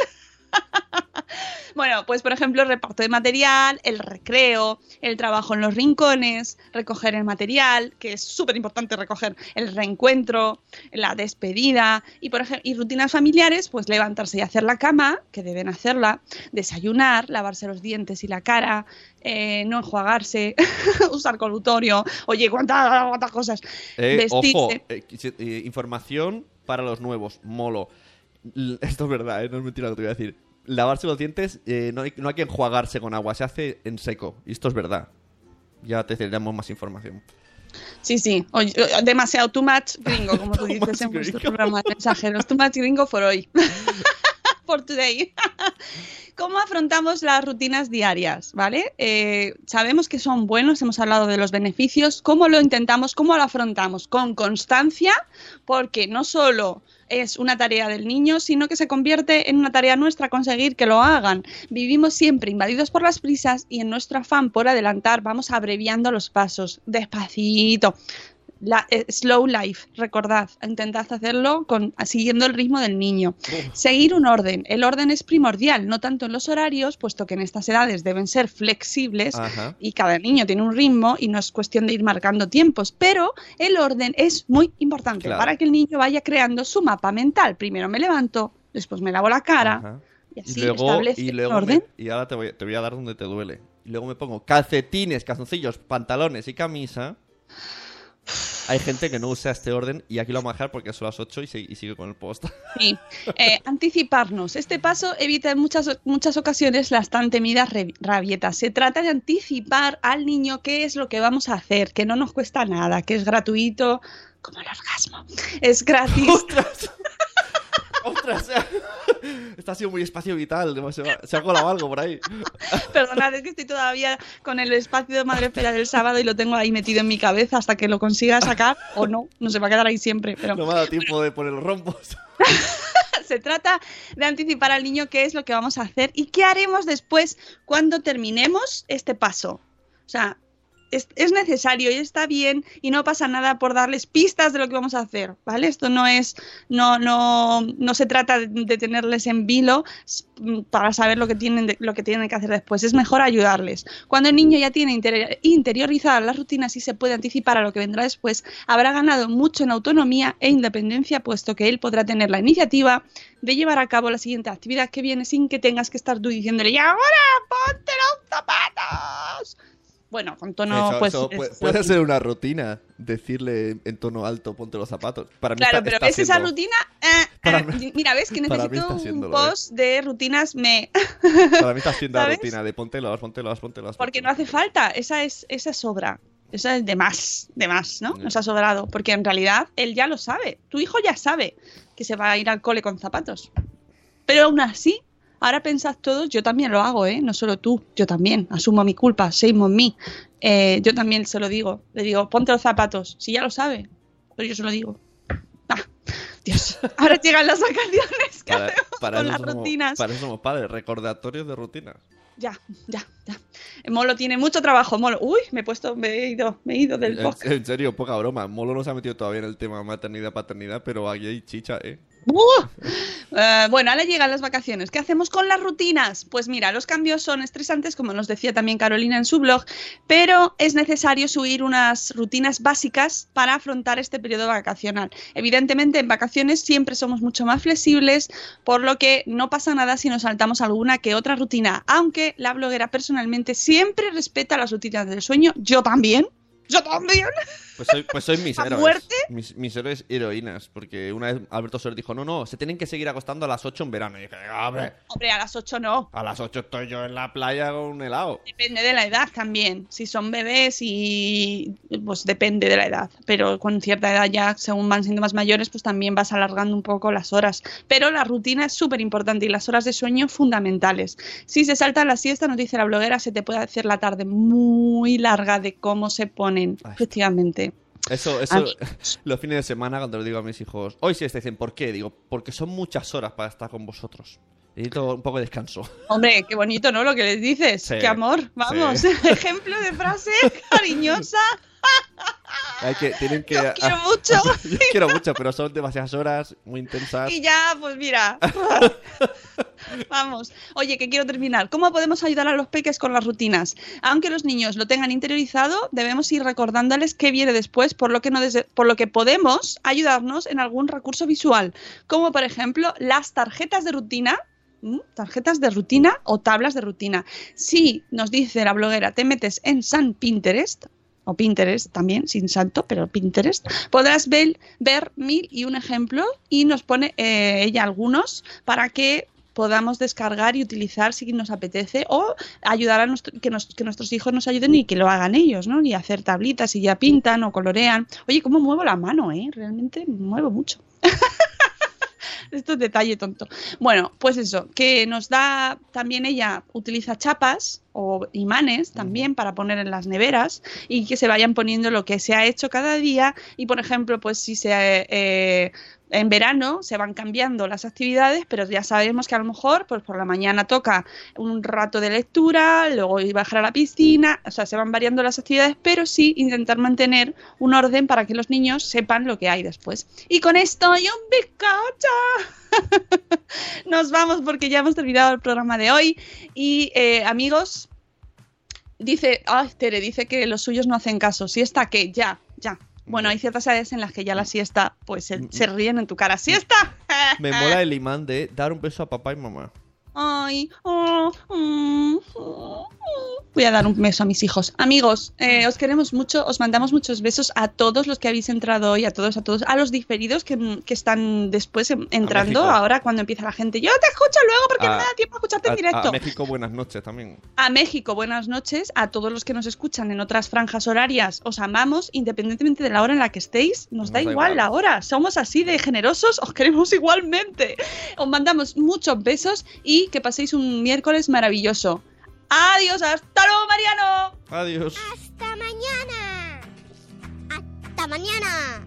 Bueno, pues por ejemplo, el reparto de material, el recreo, el trabajo en los rincones, recoger el material, que es súper importante recoger el reencuentro, la despedida y por ejemplo, y rutinas familiares, pues levantarse y hacer la cama, que deben hacerla, desayunar, lavarse los dientes y la cara, eh, no enjuagarse, usar colutorio, oye, cuántas, cuántas cosas, Eh, vestirse. ojo, eh, información para los nuevos, molo. Esto es verdad, no es mentira lo que te voy a decir. Lavarse los dientes, eh, no, hay, no hay que enjuagarse con agua, se hace en seco. Y esto es verdad. Ya te daremos más información. Sí, sí, oye, demasiado too much gringo, como tú dices en vuestro programa de mensajeros. Too much gringo for hoy. for today. ¿Cómo afrontamos las rutinas diarias? ¿Vale? Eh, sabemos que son buenos, hemos hablado de los beneficios. ¿Cómo lo intentamos? ¿Cómo lo afrontamos? Con constancia, porque no solo es una tarea del niño, sino que se convierte en una tarea nuestra conseguir que lo hagan. Vivimos siempre invadidos por las prisas y en nuestro afán por adelantar vamos abreviando los pasos, despacito. La, eh, slow life, recordad, intentad hacerlo con, siguiendo el ritmo del niño. Seguir un orden. El orden es primordial, no tanto en los horarios, puesto que en estas edades deben ser flexibles Ajá. y cada niño tiene un ritmo y no es cuestión de ir marcando tiempos, pero el orden es muy importante Claro. para que el niño vaya creando su mapa mental. Primero me levanto, después me lavo la cara Ajá. y Y así luego, establece y luego me- orden. y ahora te voy, te voy a dar donde te duele. Y luego me pongo calcetines, calzoncillos, pantalones y camisa. Hay gente que no usa este orden y aquí lo vamos a dejar porque son las 8 y, se- y sigue con el post. Sí, eh, anticiparnos. Este paso evita en muchas, muchas ocasiones las tan temidas rabietas. Se trata de anticipar al niño qué es lo que vamos a hacer, que no nos cuesta nada, que es gratuito, como el orgasmo. Es gratis. ¡Ostras! Está ha sido muy espacio vital. Se ha, se ha colado algo por ahí. Perdonad, es que estoy todavía con el espacio de Madre Espera del sábado y lo tengo ahí metido en mi cabeza hasta que lo consiga sacar o no. No se va a quedar ahí siempre, pero... No me ha dado tiempo de poner los rombos. Se trata de anticipar al niño qué es lo que vamos a hacer y qué haremos después cuando terminemos este paso. O sea, es, es necesario y está bien y no pasa nada por darles pistas de lo que vamos a hacer, ¿vale? Esto no es, no, no, no se trata de, tenerles en vilo mm, para saber lo que tienen, lo que tienen que hacer después. Es mejor ayudarles. Cuando el niño ya tiene interi- interiorizadas las rutinas y se puede anticipar a lo que vendrá después, habrá ganado mucho en autonomía e independencia, puesto que él podrá tener la iniciativa de llevar a cabo la siguiente actividad que viene sin que tengas que estar tú diciéndole, y ahora ponte los zapatos. Bueno, con tono, Eso- pues. eso es- puede, es puede ser una rutina. Decirle en tono alto, ponte los zapatos. Para mí Claro, está- pero está ves esa rutina. Eh, Para eh, mira, ves que necesito un ¿eh? post de rutinas me. Para mí está siendo la rutina de póntelos, póntelos, póntelos. Porque no hace falta, esa es esa sobra. Esa es de más, de más, ¿no? Nos ha sobrado. Porque en realidad él ya lo sabe. Tu hijo ya sabe que se va a ir al cole con zapatos. Pero aún así, ahora pensad todos, yo también lo hago, ¿eh? No solo tú, yo también. Asumo mi culpa, shame on me. Eh, yo también se lo digo. Le digo, ponte los zapatos. Si ya lo sabe, pero yo se lo digo. Ah, Dios. Ahora llegan las vacaciones. ¿Qué Para, hacemos para con las somos, rutinas? para eso somos padres, recordatorios de rutinas. Ya, ya, ya. Molo tiene mucho trabajo, Molo. Uy, me he puesto, me he ido, me he ido del En, podcast. en serio, poca broma. Molo no se ha metido todavía en el tema maternidad-paternidad, pero aquí hay chicha, ¿eh? Eh, bueno, ahora llegan las vacaciones. ¿Qué hacemos con las rutinas? Pues mira, los cambios son estresantes, como nos decía también Carolina en su blog, pero es necesario subir unas rutinas básicas para afrontar este periodo vacacional. Evidentemente, en vacaciones siempre somos mucho más flexibles, por lo que no pasa nada si nos saltamos alguna que otra rutina, aunque la bloguera personalmente siempre respeta las rutinas del sueño, yo también. Yo también. Pues soy, pues soy mis ¿A héroes. muerte? Mis, mis héroes heroínas. Porque una vez Alberto Soler dijo, no, no, se tienen que seguir acostando a las 8 en verano. Y dije, hombre, Hombre, a las 8 no. a las 8 estoy yo en la playa con un helado. Depende de la edad también. Si son bebés y pues depende de la edad. Pero con cierta edad ya, según van siendo más mayores, pues también vas alargando un poco las horas. Pero la rutina es súper importante y las horas de sueño fundamentales. Si se salta la siesta, nos dice la bloguera, se te puede hacer la tarde muy larga de cómo se ponen. Ay. Efectivamente. Eso, eso, mí- los fines de semana cuando le digo a mis hijos, hoy sí, dicen, ¿por qué? Digo, porque son muchas horas para estar con vosotros. Necesito un poco de descanso. Hombre, qué bonito, ¿no? Lo que les dices. Sí, qué amor. Vamos. sí. Ejemplo de frase cariñosa. Hay que, tienen que... Quiero mucho. Yo quiero mucho, pero son demasiadas horas, muy intensas. Y ya, pues mira. Vamos. Oye, que quiero terminar. ¿Cómo podemos ayudar a los peques con las rutinas? Aunque los niños lo tengan interiorizado, debemos ir recordándoles qué viene después, por lo que, podemos ayudarnos en algún recurso visual, como por ejemplo las tarjetas de rutina. Tarjetas de rutina o tablas de rutina. Si nos dice la bloguera, te metes en San Pinterest, o Pinterest también, sin salto, pero Pinterest, podrás ver, ver mil y un ejemplo y nos pone eh, ella algunos para que podamos descargar y utilizar si nos apetece o ayudar a nuestro- que, nos- que nuestros hijos nos ayuden y que lo hagan ellos, ¿no? Y hacer tablitas y ya pintan o colorean. Oye, cómo muevo la mano, ¿eh? Realmente muevo mucho. Esto es detalle tonto. Bueno, pues eso, que nos da también ella utiliza chapas o imanes también para poner en las neveras y que se vayan poniendo lo que se ha hecho cada día y por ejemplo, pues si se eh, en verano se van cambiando las actividades, pero ya sabemos que a lo mejor pues por la mañana toca un rato de lectura, luego ir a bajar a la piscina, o sea, se van variando las actividades, pero sí intentar mantener un orden para que los niños sepan lo que hay después. Y con esto y un bizcocho. Nos vamos porque ya hemos terminado el programa de hoy y eh, amigos, dice, ay, Tere, dice que los suyos no hacen caso. Siesta, que ya, ya. Bueno, hay ciertas áreas en las que ya la siesta, pues se, se ríen en tu cara. ¡Siesta! Me mola el imán de dar un beso a papá y mamá. Ay, oh, mm, oh, oh. Voy a dar un beso a mis hijos. Amigos, eh, os queremos mucho, os mandamos muchos besos a todos los que habéis entrado hoy, a todos, a todos, a los diferidos que, que están después en- entrando ahora cuando empieza la gente. Yo te escucho luego porque no me da tiempo a escucharte A, en directo. a México, buenas noches también. A México, buenas noches. A todos los que nos escuchan en otras franjas horarias, os amamos independientemente de la hora en la que estéis. Nos, Nos da, da igual, igual. la hora. Somos así de generosos, os queremos igualmente. Os mandamos muchos besos y que paséis un miércoles maravilloso. Adiós, hasta luego, Mariano. Adiós. Hasta mañana. Hasta mañana.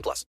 18 plus.